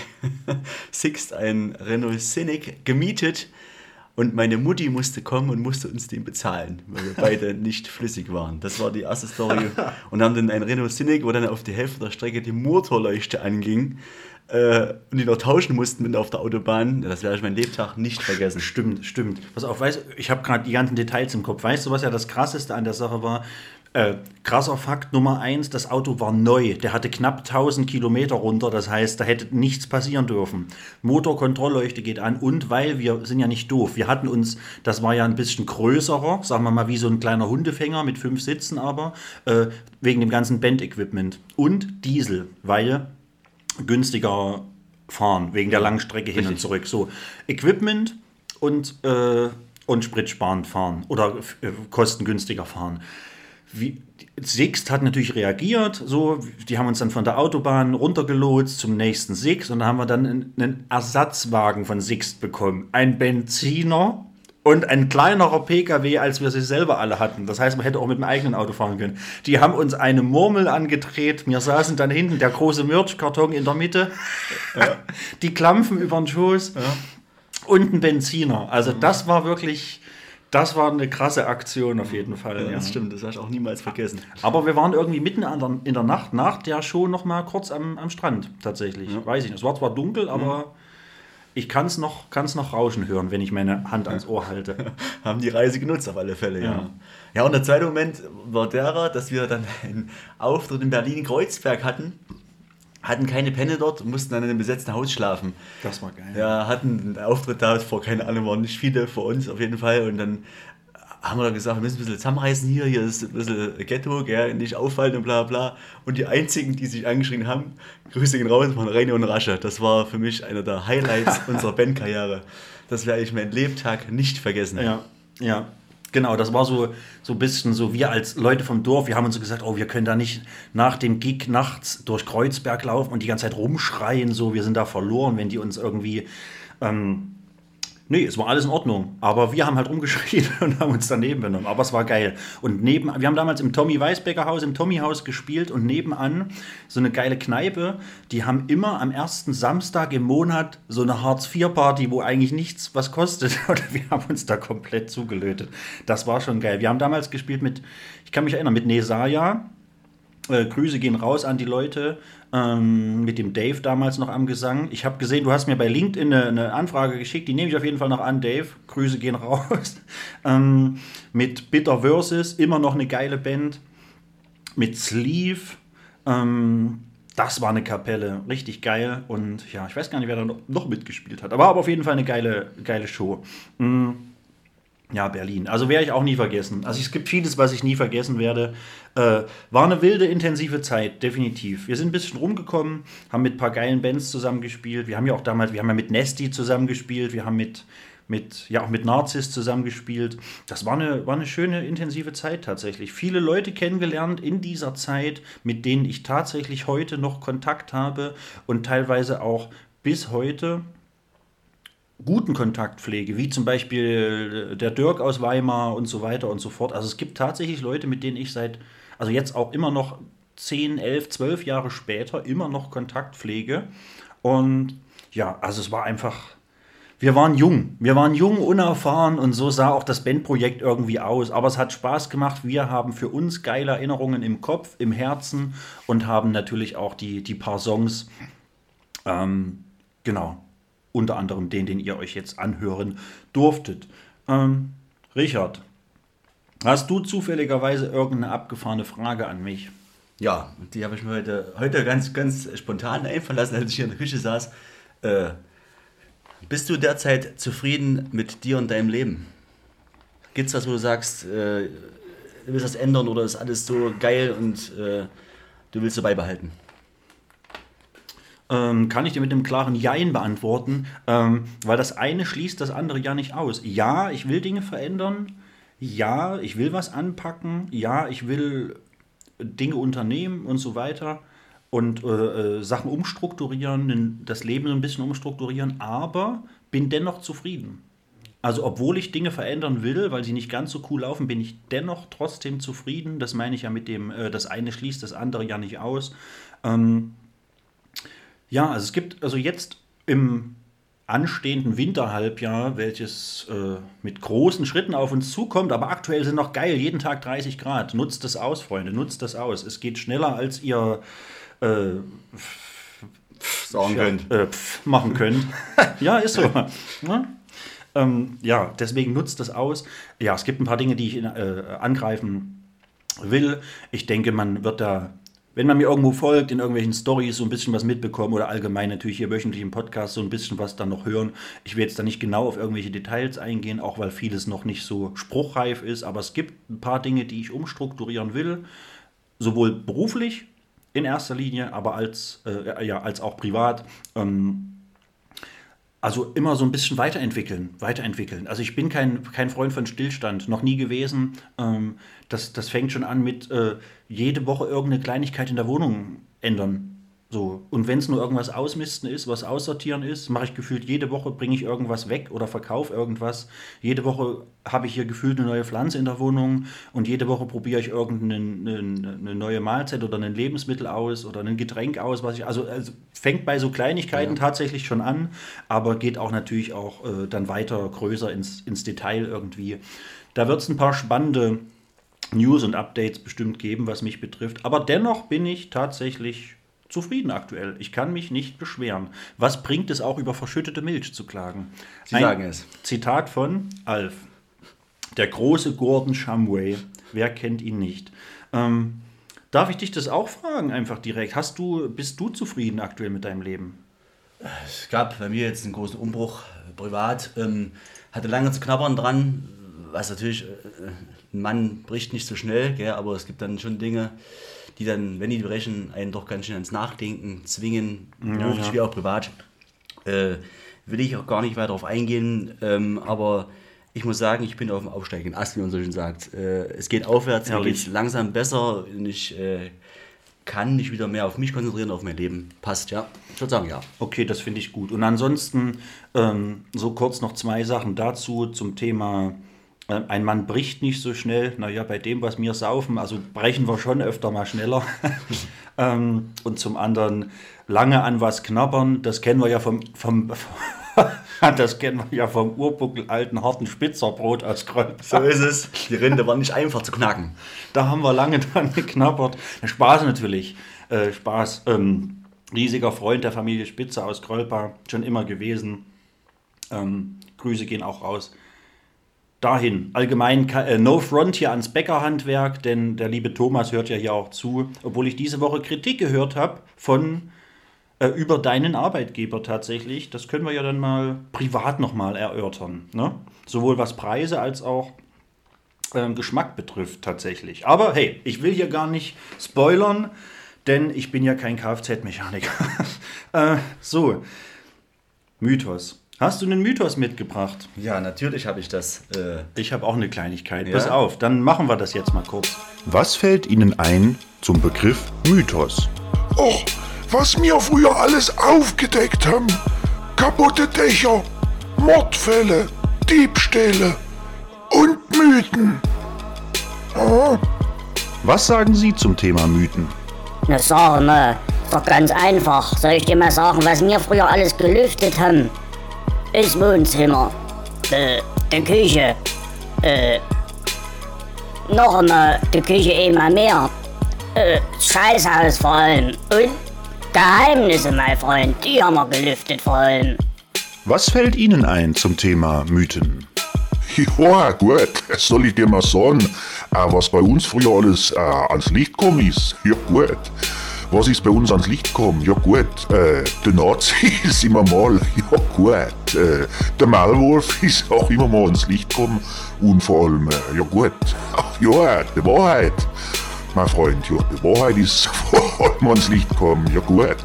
Sixt ein Renault Scenic gemietet. Und meine Mutti musste kommen und musste uns den bezahlen, weil wir beide nicht flüssig waren. Das war die erste Story. Und haben dann ein Renault Scenic, wo dann auf die Hälfte der Strecke die Motorleuchte anging äh, und die noch tauschen mussten mit auf der Autobahn. Das werde ich mein Lebtag nicht vergessen. Stimmt, stimmt. Pass auf, weißt, ich habe gerade die ganzen Details im Kopf. Weißt du, was ja das Krasseste an der Sache war? Äh, krasser Fakt Nummer eins, das Auto war neu. Der hatte knapp 1000 Kilometer runter. Das heißt, da hätte nichts passieren dürfen. Motorkontrollleuchte geht an und weil wir sind ja nicht doof. Wir hatten uns, das war ja ein bisschen größerer, sagen wir mal wie so ein kleiner Hundefänger mit fünf Sitzen aber, äh, wegen dem ganzen Band-Equipment. Und Diesel, weil günstiger fahren, wegen der langen Strecke hin und Richtig. zurück. So, Equipment und, äh, und spritsparend fahren oder äh, kostengünstiger fahren. Wie, Sixt hat natürlich reagiert, so, die haben uns dann von der Autobahn runtergelotst zum nächsten Sixt und da haben wir dann einen, einen Ersatzwagen von Sixt bekommen. Ein Benziner und ein kleinerer PKW, als wir sie selber alle hatten. Das heißt, man hätte auch mit dem eigenen Auto fahren können. Die haben uns eine Murmel angedreht. Wir saßen dann hinten, der große Milchkarton in der Mitte, die Klampfen über den Schoß und ein Benziner. Also das war wirklich, das war eine krasse Aktion auf jeden Fall. Ja, ja. das stimmt, das werde ich auch niemals vergessen. Aber wir waren irgendwie mitten in der Nacht nach der Show noch mal kurz am, am Strand tatsächlich. Weiß ich nicht. Es war zwar dunkel, aber ich kann es noch, kann's noch rauschen hören, wenn ich meine Hand ans Ohr halte. haben die Reise genutzt auf alle Fälle, ja. Ja. Ja, und der zweite Moment war derer, dass wir dann einen Auftritt in Berlin-Kreuzberg hatten, hatten keine Penne dort, mussten dann in einem besetzten Haus schlafen. Das war geil. Ja, hatten einen Auftritt da, vor keine Ahnung, waren nicht viele vor uns auf jeden Fall. Und dann haben wir dann gesagt, wir müssen ein bisschen zusammenreißen hier, hier ist ein bisschen Ghetto, gell, nicht auffallen und bla bla. Und die einzigen, die sich angeschrien haben, Grüße gehen raus, waren Reine und Rasche. Das war für mich einer der Highlights unserer Bandkarriere. Das werde ich meinen Lebtag nicht vergessen. Ja, ja. Genau, das war so, so ein bisschen so, wir als Leute vom Dorf, wir haben uns so gesagt, oh, wir können da nicht nach dem Gig nachts durch Kreuzberg laufen und die ganze Zeit rumschreien, so, wir sind da verloren, wenn die uns irgendwie. Ähm, nee, es war alles in Ordnung. Aber wir haben halt rumgeschrien und haben uns daneben benommen. Aber es war geil. Und neben, wir haben damals im Tommy Weisbecker Haus, im Tommy Haus gespielt und nebenan so eine geile Kneipe. Die haben immer am ersten Samstag im Monat so eine Hartz-IV-Party, wo eigentlich nichts was kostet. Und wir haben uns da komplett zugelötet. Das war schon geil. Wir haben damals gespielt mit, ich kann mich erinnern, mit Nesaya. Äh, Grüße gehen raus an die Leute. Ähm, mit dem Dave damals noch am Gesang. Ich habe gesehen, du hast mir bei LinkedIn eine, eine Anfrage geschickt, die nehme ich auf jeden Fall noch an, Dave. Grüße gehen raus. ähm, mit Bitter Versus, immer noch eine geile Band. Mit Sleeve. Ähm, das war eine Kapelle, richtig geil. Und ja, ich weiß gar nicht, wer da noch, mitgespielt hat. Aber, auf jeden Fall eine geile, geile Show. Mm. Ja, Berlin. Also werde ich auch nie vergessen. Also es gibt vieles, was ich nie vergessen werde. Äh, war eine wilde, intensive Zeit, definitiv. Wir sind ein bisschen rumgekommen, haben mit ein paar geilen Bands zusammengespielt. Wir haben ja auch damals, wir haben ja mit Nesty zusammengespielt, wir haben mit, mit, ja auch mit Narziss zusammengespielt. Das war eine, war eine schöne, intensive Zeit tatsächlich. Viele Leute kennengelernt in dieser Zeit, mit denen ich tatsächlich heute noch Kontakt habe und teilweise auch bis heute guten Kontaktpflege, wie zum Beispiel der Dirk aus Weimar und so weiter und so fort. Also es gibt tatsächlich Leute, mit denen ich seit, also jetzt auch immer noch 10, 11, 12 Jahre später immer noch Kontakt pflege. Und ja, also es war einfach, wir waren jung. Wir waren jung, unerfahren und so sah auch das Bandprojekt irgendwie aus. Aber es hat Spaß gemacht. Wir haben für uns geile Erinnerungen im Kopf, im Herzen und haben natürlich auch die, die paar Songs, ähm, genau, unter anderem den, den ihr euch jetzt anhören durftet. Ähm, Richard, hast du zufälligerweise irgendeine abgefahrene Frage an mich? Ja, die habe ich mir heute, heute ganz, ganz spontan einfallen lassen, als ich hier in der Küche saß. Äh, bist du derzeit zufrieden mit dir und deinem Leben? Gibt es was, wo du sagst, äh, du willst das ändern oder ist alles so geil und äh, du willst so beibehalten? Ähm, kann ich dir mit einem klaren Jein beantworten, ähm, weil das eine schließt das andere ja nicht aus. Ja, ich will Dinge verändern. Ja, ich will was anpacken. Ja, ich will Dinge unternehmen und so weiter und äh, äh, Sachen umstrukturieren, das Leben ein bisschen umstrukturieren, aber bin dennoch zufrieden. Also obwohl ich Dinge verändern will, weil sie nicht ganz so cool laufen, bin ich dennoch trotzdem zufrieden. Das meine ich ja mit dem, äh, das eine schließt das andere ja nicht aus. Ähm, ja, also es gibt also jetzt im anstehenden Winterhalbjahr, welches äh, mit großen Schritten auf uns zukommt, aber aktuell sind noch geil, jeden Tag 30 Grad. Nutzt das aus, Freunde, nutzt das aus. Es geht schneller, als ihr äh, Sagen könnt. äh, pf, machen könnt. ja, ist so. Ja? Ähm, ja, deswegen nutzt das aus. Ja, es gibt ein paar Dinge, die ich in, äh, angreifen will. Ich denke, man wird da, wenn man mir irgendwo folgt, in irgendwelchen Stories so ein bisschen was mitbekommen oder allgemein natürlich hier wöchentlich im Podcast so ein bisschen was dann noch hören. Ich will jetzt da nicht genau auf irgendwelche Details eingehen, auch weil vieles noch nicht so spruchreif ist, aber es gibt ein paar Dinge, die ich umstrukturieren will, sowohl beruflich in erster Linie, aber als, äh, ja, als auch privat. Ähm, also immer so ein bisschen weiterentwickeln, weiterentwickeln. Also ich bin kein, kein Freund von Stillstand, noch nie gewesen. Ähm, das, das fängt schon an mit äh, jede Woche irgendeine Kleinigkeit in der Wohnung ändern. So. Und wenn es nur irgendwas ausmisten ist, was aussortieren ist, mache ich gefühlt jede Woche, bringe ich irgendwas weg oder verkaufe irgendwas. Jede Woche habe ich hier gefühlt eine neue Pflanze in der Wohnung und jede Woche probiere ich irgendeine eine, eine neue Mahlzeit oder ein Lebensmittel aus oder ein Getränk aus, was ich. Also, also fängt bei so Kleinigkeiten tatsächlich schon an, aber geht auch natürlich auch äh, dann weiter, größer ins, ins Detail irgendwie. Da wird es ein paar spannende News und Updates bestimmt geben, was mich betrifft. Aber dennoch bin ich tatsächlich zufrieden aktuell. Ich kann mich nicht beschweren. Was bringt es auch über verschüttete Milch zu klagen? Sie sagen es. Zitat von Alf. Der große Gordon Shumway. Wer kennt ihn nicht? Ähm, darf ich dich das auch fragen, einfach direkt? Hast du, bist du zufrieden aktuell mit deinem Leben? Es gab bei mir jetzt einen großen Umbruch äh, privat. Ähm, hatte lange zu knabbern dran, was natürlich, äh, ein Mann bricht nicht so schnell, gell, aber es gibt dann schon Dinge, die dann, wenn die brechen, einen doch ganz schön ans Nachdenken zwingen, beruflich ja. wie auch privat. Äh, will ich auch gar nicht weiter darauf eingehen, ähm, aber ich muss sagen, ich bin auf dem aufsteigenden Ast, wie man so schön sagt. Äh, es geht aufwärts, mir Herrlich. geht es langsam besser und ich äh, kann mich wieder mehr auf mich konzentrieren, auf mein Leben. Passt, ja. Ich würde sagen, ja. Okay, das finde ich gut. Und ansonsten ähm, so kurz noch zwei Sachen dazu zum Thema. Äh, Ein Mann bricht nicht so schnell. Naja, bei dem, was wir saufen, also brechen wir schon öfter mal schneller. ähm, und zum anderen lange an was knabbern. Das kennen wir ja vom, vom das kennen wir ja vom Urbuckel alten harten Spitzerbrot aus Kreuz. So ist es. Die Rinde war nicht einfach zu knacken. Da haben wir lange dran geknabbert. Spaß natürlich. Äh, Spaß. Ähm, riesiger Freund der Familie Spitzer aus Krölpa, schon immer gewesen. Ähm, Grüße gehen auch raus. Dahin. Allgemein äh, No Front hier ans Bäckerhandwerk, denn der liebe Thomas hört ja hier auch zu, obwohl ich diese Woche Kritik gehört habe von äh, über deinen Arbeitgeber tatsächlich. Das können wir ja dann mal privat nochmal erörtern. Ne? Sowohl was Preise als auch ähm, Geschmack betrifft tatsächlich. Aber hey, ich will hier gar nicht spoilern, denn ich bin ja kein Kfz-Mechaniker. äh, so, Mythos. Hast du einen Mythos mitgebracht? Ja, natürlich habe ich das. Äh, Ich habe auch eine Kleinigkeit. Ja? Pass auf, dann machen wir das jetzt mal kurz. Was fällt Ihnen ein zum Begriff Mythos? Och, was mir früher alles aufgedeckt haben. Kaputte Dächer, Mordfälle, Diebstähle und Mythen. Was sagen Sie zum Thema Mythen? Na sag mal, ist doch ganz einfach. Soll ich dir mal sagen, was wir früher alles gelüftet haben? Das Wohnzimmer, äh, die Küche, äh, noch einmal die Küche einmal mehr, äh, das Scheißhaus vor allem und Geheimnisse, mein Freund, die haben wir gelüftet vor allem. Was fällt Ihnen ein zum Thema Mythen? Ja, gut, soll ich dir mal sagen, äh, was bei uns früher alles äh, ans Licht gekommen ist? Ja, gut. Was ist bei uns ans Licht gekommen? Ja, gut. Äh, der Nazi ist immer mal, ja, gut. Äh, der Maulwurf ist auch immer mal ans Licht gekommen. Und vor allem, äh, ja, gut. Ach, ja, die Wahrheit. Mein Freund, ja, die Wahrheit ist vor allem ans Licht gekommen. Ja, gut.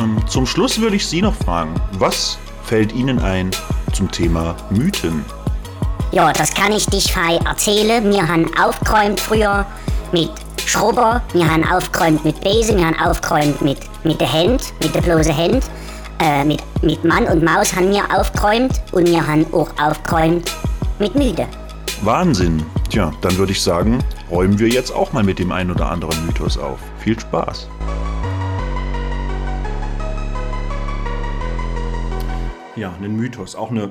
Ähm, Zum Schluss würde ich Sie noch fragen, was fällt Ihnen ein zum Thema Mythen? Ja, das kann ich dich frei erzählen. Wir haben aufgeräumt früher mit Schrubber, wir haben aufgeräumt mit Besen, wir haben aufgeräumt mit, mit der Hand, mit der bloßen Hand. Äh, mit, mit Mann und Maus haben wir aufgeräumt und wir haben auch aufgeräumt mit Müde. Wahnsinn. Tja, dann würde ich sagen, räumen wir jetzt auch mal mit dem einen oder anderen Mythos auf. Viel Spaß. Ja, ein Mythos, auch eine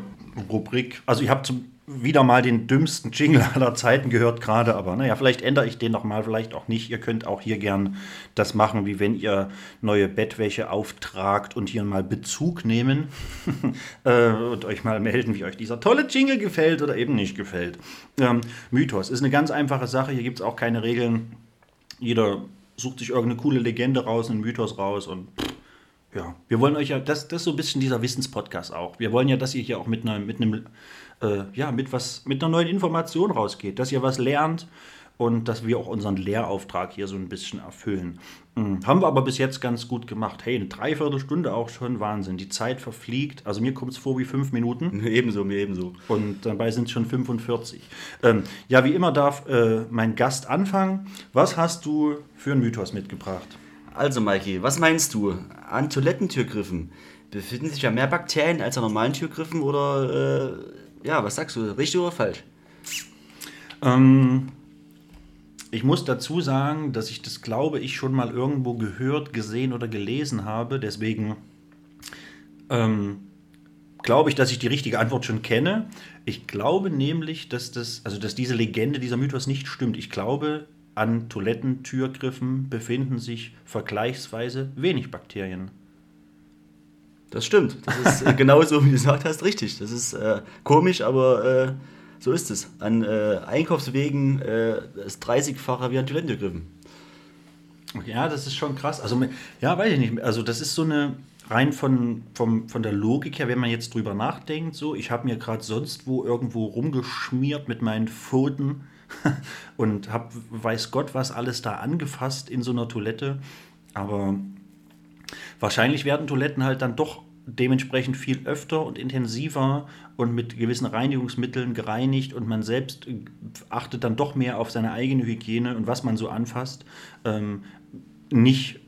Rubrik. Also ich habe zum wieder mal den dümmsten Jingle aller Zeiten gehört gerade, aber naja, vielleicht ändere ich den noch mal, vielleicht auch nicht. Ihr könnt auch hier gern das machen, wie wenn ihr neue Bettwäsche auftragt und hier mal Bezug nehmen äh, und euch mal melden, wie euch dieser tolle Jingle gefällt oder eben nicht gefällt. Ähm, Mythos ist eine ganz einfache Sache, hier gibt es auch keine Regeln. Jeder sucht sich irgendeine coole Legende raus, einen Mythos raus und ja, wir wollen euch ja, das, das ist so ein bisschen dieser Wissenspodcast auch. Wir wollen ja, dass ihr hier auch mit, einer, mit einem, äh, ja, mit was, mit einer neuen Information rausgeht, dass ihr was lernt und dass wir auch unseren Lehrauftrag hier so ein bisschen erfüllen. Mhm. Haben wir aber bis jetzt ganz gut gemacht. Hey, eine Dreiviertelstunde auch schon Wahnsinn. Die Zeit verfliegt. Also mir kommt es vor wie fünf Minuten. Ebenso, mir ebenso. Und dabei sind es schon 45. Ähm, ja, wie immer darf äh, mein Gast anfangen. Was hast du für einen Mythos mitgebracht? Also, Maiki, was meinst du? An Toilettentürgriffen befinden sich ja mehr Bakterien als an normalen Türgriffen oder, äh, ja, was sagst du, richtig oder falsch? Ähm, ich muss dazu sagen, dass ich das, glaube ich, schon mal irgendwo gehört, gesehen oder gelesen habe. Deswegen ähm, glaube ich, dass ich die richtige Antwort schon kenne. Ich glaube nämlich, dass das, also dass diese Legende, dieser Mythos nicht stimmt. Ich glaube, an Toilettentürgriffen befinden sich vergleichsweise wenig Bakterien. Das stimmt. Das ist äh, genau so, wie du gesagt hast, richtig. Das ist äh, komisch, aber äh, so ist es. An äh, Einkaufswegen äh, ist 30-facher wie an Toilettentürgriffen. Ja, das ist schon krass. Also, ja, weiß ich nicht. Also, das ist so eine, rein von, vom, von der Logik her, wenn man jetzt drüber nachdenkt, so, ich habe mir gerade sonst wo irgendwo rumgeschmiert mit meinen Pfoten und habe, weiß Gott, was alles da angefasst in so einer Toilette. Aber wahrscheinlich werden Toiletten halt dann doch dementsprechend viel öfter und intensiver und mit gewissen Reinigungsmitteln gereinigt und man selbst äh, achtet dann doch mehr auf seine eigene Hygiene und was man so anfasst, ähm, nicht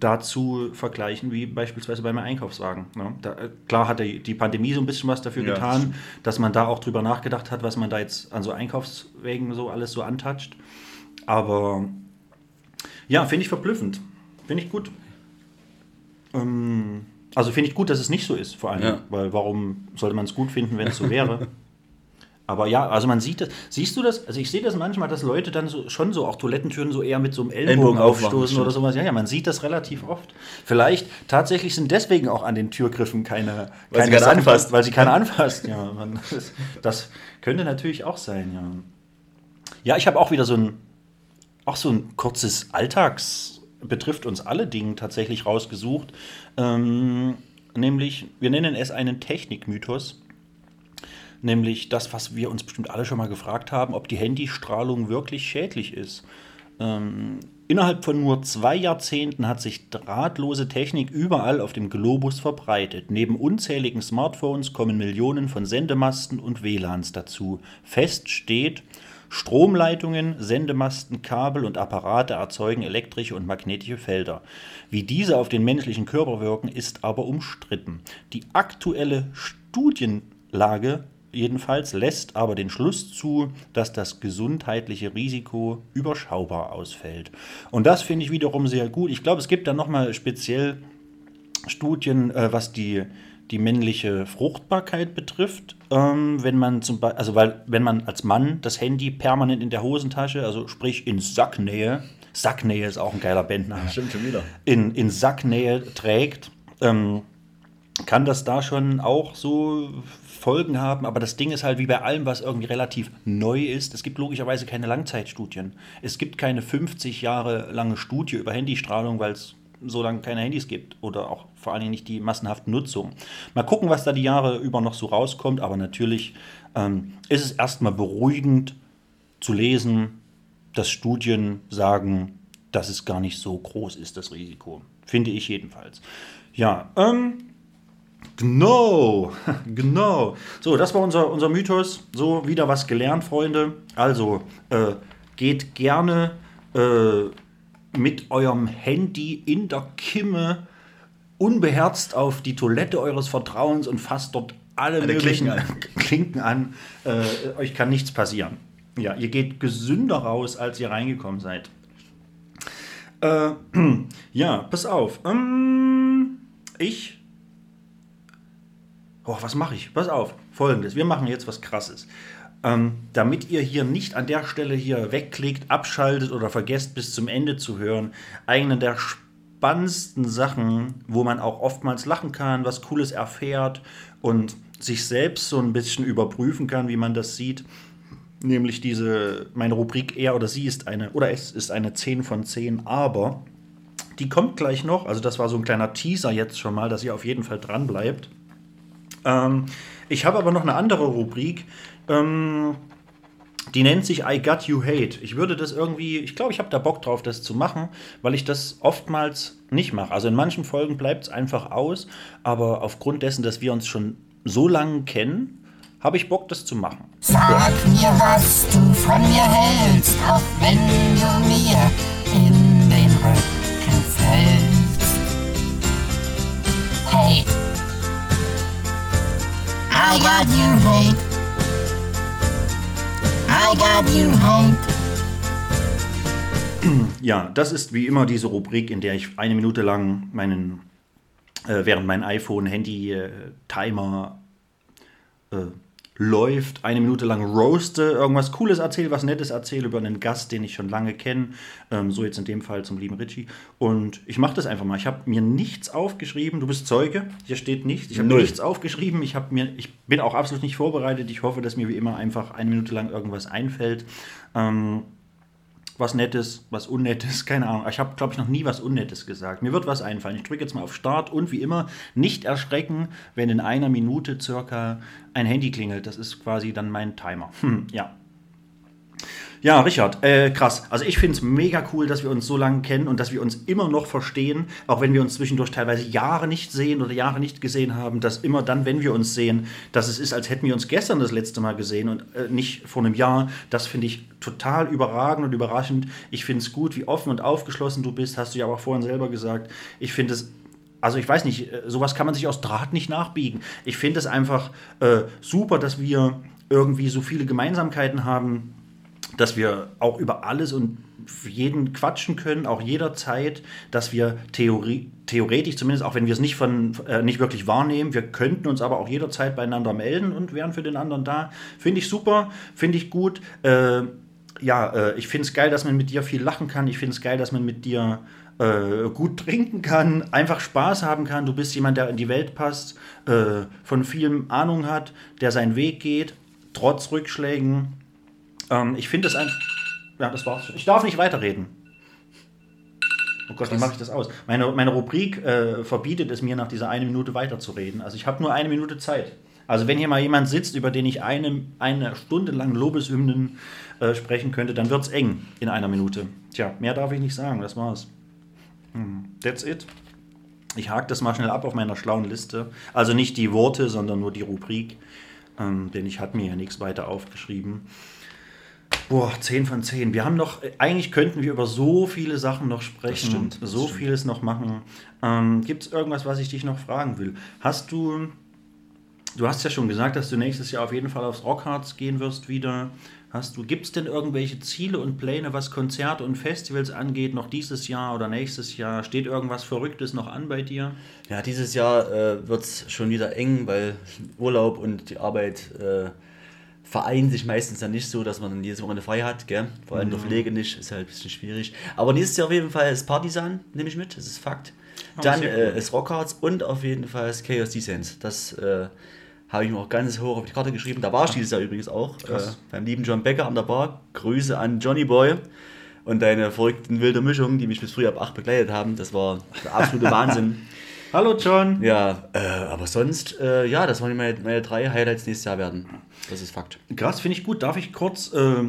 dazu vergleichen wie beispielsweise beim Einkaufswagen. Ne? Da, äh, klar hat die, Pandemie so ein bisschen was dafür Ja, getan, dass man da auch drüber nachgedacht hat, was man da jetzt an so Einkaufswegen so alles so antatscht. Aber ja, finde ich verblüffend. Finde ich gut. Ähm, also finde ich gut, dass es nicht so ist, vor allem. Ja. Weil warum sollte man es gut finden, wenn es so wäre? Aber ja, also man sieht das. Siehst du das? Also ich sehe das manchmal, dass Leute dann so, schon so auch Toilettentüren so eher mit so einem Ellbogen, Ellbogen aufmachen, aufstoßen oder sowas. Ja, ja, man sieht das relativ oft. Vielleicht tatsächlich sind deswegen auch an den Türgriffen keine, Weil sie keine keiner Sachen- anfasst. Weil sie keiner anfasst. Ja, man, das, das könnte natürlich auch sein, ja. Ja, ich habe auch wieder so ein, auch so ein kurzes Alltags, betrifft uns alle Ding tatsächlich rausgesucht. Ähm, nämlich, wir nennen es einen Technikmythos. Nämlich das, was wir uns bestimmt alle schon mal gefragt haben, ob die Handystrahlung wirklich schädlich ist. Ähm, innerhalb von nur zwei Jahrzehnten hat sich drahtlose Technik überall auf dem Globus verbreitet. Neben unzähligen Smartphones kommen Millionen von Sendemasten und WLANs dazu. Fest steht, Stromleitungen, Sendemasten, Kabel und Apparate erzeugen elektrische und magnetische Felder. Wie diese auf den menschlichen Körper wirken, ist aber umstritten. Die aktuelle Studien Studienlage jedenfalls lässt aber den Schluss zu, dass das gesundheitliche Risiko überschaubar ausfällt. Und das finde ich wiederum sehr gut. Ich glaube, es gibt da nochmal speziell Studien, äh, was die, die männliche Fruchtbarkeit betrifft. Ähm, wenn man zum Beispiel, also weil, wenn man als Mann das Handy permanent in der Hosentasche, also sprich in Sacknähe, Sacknähe ist auch ein geiler Bandname, Stimmt schon wieder. in, in Sacknähe trägt, ähm, kann das da schon auch so Folgen haben. Aber das Ding ist halt wie bei allem, was irgendwie relativ neu ist. Es gibt logischerweise keine Langzeitstudien. Es gibt keine 50 Jahre lange Studie über Handystrahlung, weil es so lange keine Handys gibt oder auch vor allen Dingen nicht die massenhafte Nutzung. Mal gucken, was da die Jahre über noch so rauskommt. Aber natürlich ähm, ist es erstmal beruhigend zu lesen, dass Studien sagen, dass es gar nicht so groß ist, das Risiko. Finde ich jedenfalls. Ja, ähm, genau, genau. So, das war unser, unser Mythos. So, wieder was gelernt, Freunde. Also, äh, geht gerne äh, mit eurem Handy in der Kimme unbeherzt auf die Toilette eures Vertrauens und fasst dort alle, Alle möglichen Klinken Klinken an. Äh, euch kann nichts passieren. Ja, ihr geht gesünder raus, als ihr reingekommen seid. Äh, ja, pass auf. Ähm, ich. Oh, was mache ich? Pass auf. Folgendes. Wir machen jetzt was Krasses. Ähm, damit ihr hier nicht an der Stelle hier wegklickt, abschaltet oder vergesst bis zum Ende zu hören, eine der spannendsten Sachen, wo man auch oftmals lachen kann, was Cooles erfährt und sich selbst so ein bisschen überprüfen kann, wie man das sieht. Nämlich diese, meine Rubrik er oder sie ist eine, oder es ist eine 10 von 10, aber die kommt gleich noch. Also das war so ein kleiner Teaser jetzt schon mal, dass ihr auf jeden Fall dran bleibt. Ähm, ich habe aber noch eine andere Rubrik, ähm, die nennt sich I Got You Hate. Ich würde das irgendwie, ich glaube, ich habe da Bock drauf, das zu machen, weil ich das oftmals nicht mache. Also in manchen Folgen bleibt es einfach aus, aber aufgrund dessen, dass wir uns schon so lange kennen, habe ich Bock, das zu machen. Sag mir, was du von mir hältst, auch wenn du mir in den Rücken fällst. Hate. I got you hate. I got you hate. Ja, das ist wie immer diese Rubrik, in der ich eine Minute lang meinen, äh, während mein iPhone-Handy-Timer äh, läuft, eine Minute lang roaste, irgendwas Cooles erzähle, was Nettes erzähle über einen Gast, den ich schon lange kenne. Ähm, so jetzt in dem Fall zum lieben Richie. Und ich mache das einfach mal. Ich habe mir nichts aufgeschrieben. Du bist Zeuge. Hier steht nichts. Ich habe nichts aufgeschrieben. Ich, hab mir, ich bin auch absolut nicht vorbereitet. Ich hoffe, dass mir wie immer einfach eine Minute lang irgendwas einfällt. Ähm, was Nettes, was Unnettes, keine Ahnung. Ich habe, glaube ich, noch nie was Unnettes gesagt. Mir wird was einfallen. Ich drücke jetzt mal auf Start und wie immer nicht erschrecken, wenn in einer Minute circa ein Handy klingelt. Das ist quasi dann mein Timer. Hm, ja. Ja, Richard, äh, krass. Also ich finde es mega cool, dass wir uns so lange kennen und dass wir uns immer noch verstehen, auch wenn wir uns zwischendurch teilweise Jahre nicht sehen oder Jahre nicht gesehen haben, dass immer dann, wenn wir uns sehen, dass es ist, als hätten wir uns gestern das letzte Mal gesehen und äh, nicht vor einem Jahr. Das finde ich total überragend und überraschend. Ich finde es gut, wie offen und aufgeschlossen du bist, hast du ja auch vorhin selber gesagt. Ich finde es also ich weiß nicht, äh, sowas kann man sich aus Draht nicht nachbiegen. Ich finde es einfach äh, super, dass wir irgendwie so viele Gemeinsamkeiten haben, dass wir auch über alles und jeden quatschen können, auch jederzeit, dass wir Theorie, theoretisch zumindest, auch wenn wir es nicht, von, äh, nicht wirklich wahrnehmen, wir könnten uns aber auch jederzeit beieinander melden und wären für den anderen da. Finde ich super, finde ich gut. Äh, ja, äh, ich finde es geil, dass man mit dir viel lachen kann. Ich finde es geil, dass man mit dir äh, gut trinken kann, einfach Spaß haben kann. Du bist jemand, der in die Welt passt, äh, von vielem Ahnung hat, der seinen Weg geht, trotz Rückschlägen. Ähm, ich finde es einfach. Ja, das war's. Ich darf nicht weiterreden. Oh Gott, wie mache ich das aus? Meine, meine Rubrik äh, verbietet es mir, nach dieser eine Minute weiterzureden. Also ich habe nur eine Minute Zeit. Also wenn hier mal jemand sitzt, über den ich eine, eine Stunde lang Lobeshymnen äh, sprechen könnte, dann wird es eng in einer Minute. Tja, mehr darf ich nicht sagen, das war's. Hm, That's it. Ich hake das mal schnell ab auf meiner schlauen Liste. Also nicht die Worte, sondern nur die Rubrik. Ähm, denn ich hatte mir ja nichts weiter aufgeschrieben. Boah, 10 von 10. Wir haben noch, eigentlich könnten wir über so viele Sachen noch sprechen, stimmt, so stimmt. vieles noch machen. Ähm, Gibt es irgendwas, was ich dich noch fragen will? Hast du du hast ja schon gesagt, dass du nächstes Jahr auf jeden Fall aufs Rockharz gehen wirst wieder. Hast du, gibt es denn irgendwelche Ziele und Pläne, was Konzerte und Festivals angeht, noch dieses Jahr oder nächstes Jahr? Steht irgendwas Verrücktes noch an bei dir? Ja, dieses Jahr äh, wird es schon wieder eng, weil Urlaub und die Arbeit äh, vereinen sich meistens ja nicht so, dass man dann jedes Wochenende frei hat. Gell? Vor allem der Pflege nicht, ist halt ein bisschen schwierig. Aber nächstes Jahr auf jeden Fall ist Partisan, nehme ich mit, das ist Fakt. Dann äh, ist Rockhards und auf jeden Fall ist Chaos Descent. Das äh, habe ich mir auch ganz hoch auf die Karte geschrieben. Da war ich dieses Jahr übrigens auch. Äh, beim lieben John Becker an der Bar. Grüße an Johnny Boy und deine verrückten wilde Mischungen, die mich bis früh ab 8 begleitet haben. Das war der absolute Wahnsinn. Hallo John! Ja, äh, aber sonst, äh, ja, das waren meine, meine drei Highlights nächstes Jahr werden. Das ist Fakt. Krass, finde ich gut. Darf ich kurz äh,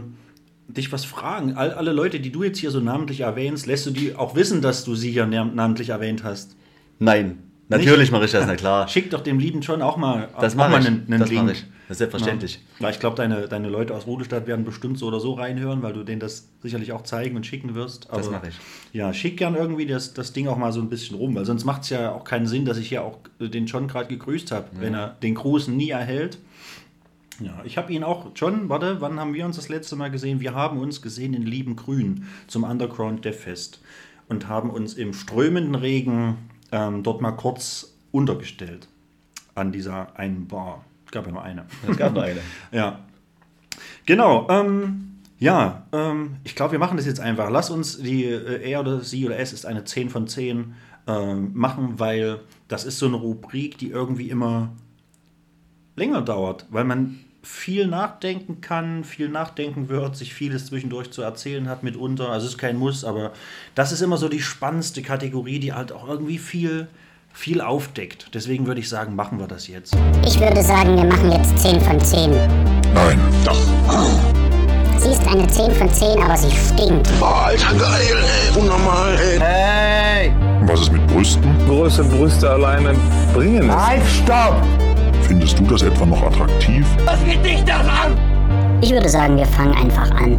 dich was fragen? All, alle Leute, die du jetzt hier so namentlich erwähnst, lässt du die auch wissen, dass du sie hier nam- namentlich erwähnt hast? Nein, natürlich mache ich das, na klar. Schick doch dem lieben John auch mal, Das auch mache mal ich. einen, einen das Link. mache ich. Das ist selbstverständlich. Ja, ich glaube, deine, deine Leute aus Rudelstadt werden bestimmt so oder so reinhören, weil du denen das sicherlich auch zeigen und schicken wirst. Das Aber mache ich. Ja, schick gern irgendwie das, das Ding auch mal so ein bisschen rum, weil sonst macht es ja auch keinen Sinn, dass ich hier auch den John gerade gegrüßt habe, wenn er den Gruß nie erhält. Ja, ich habe ihn auch, John, warte, wann haben wir uns das letzte Mal gesehen? Wir haben uns gesehen in Lieben Grün zum Underground Death Fest und haben uns im strömenden Regen ähm, dort mal kurz untergestellt an dieser einen Bar. Gab ja nur eine. Es gab noch eine. Ja. Genau. Ähm, ja, ähm, ich glaube, wir machen das jetzt einfach. Lass uns die äh, er oder sie oder es ist eine 10 von 10 ähm, machen, weil das ist so eine Rubrik, die irgendwie immer länger dauert, weil man viel nachdenken kann, viel nachdenken wird, sich vieles zwischendurch zu erzählen hat mitunter. Also es ist kein Muss, aber das ist immer so die spannendste Kategorie, die halt auch irgendwie viel, viel aufdeckt. Deswegen würde ich sagen, machen wir das jetzt. Ich würde sagen, wir machen jetzt 10 von 10. Nein, doch. Sie ist eine 10 von 10, aber sie stinkt. Boah, Alter, geil, ey, unnormal, ey. Hey! Was ist mit Brüsten? Große Brüste alleine bringen es. Halt, stopp! Findest du das etwa noch attraktiv? Ich würde sagen, wir fangen einfach an.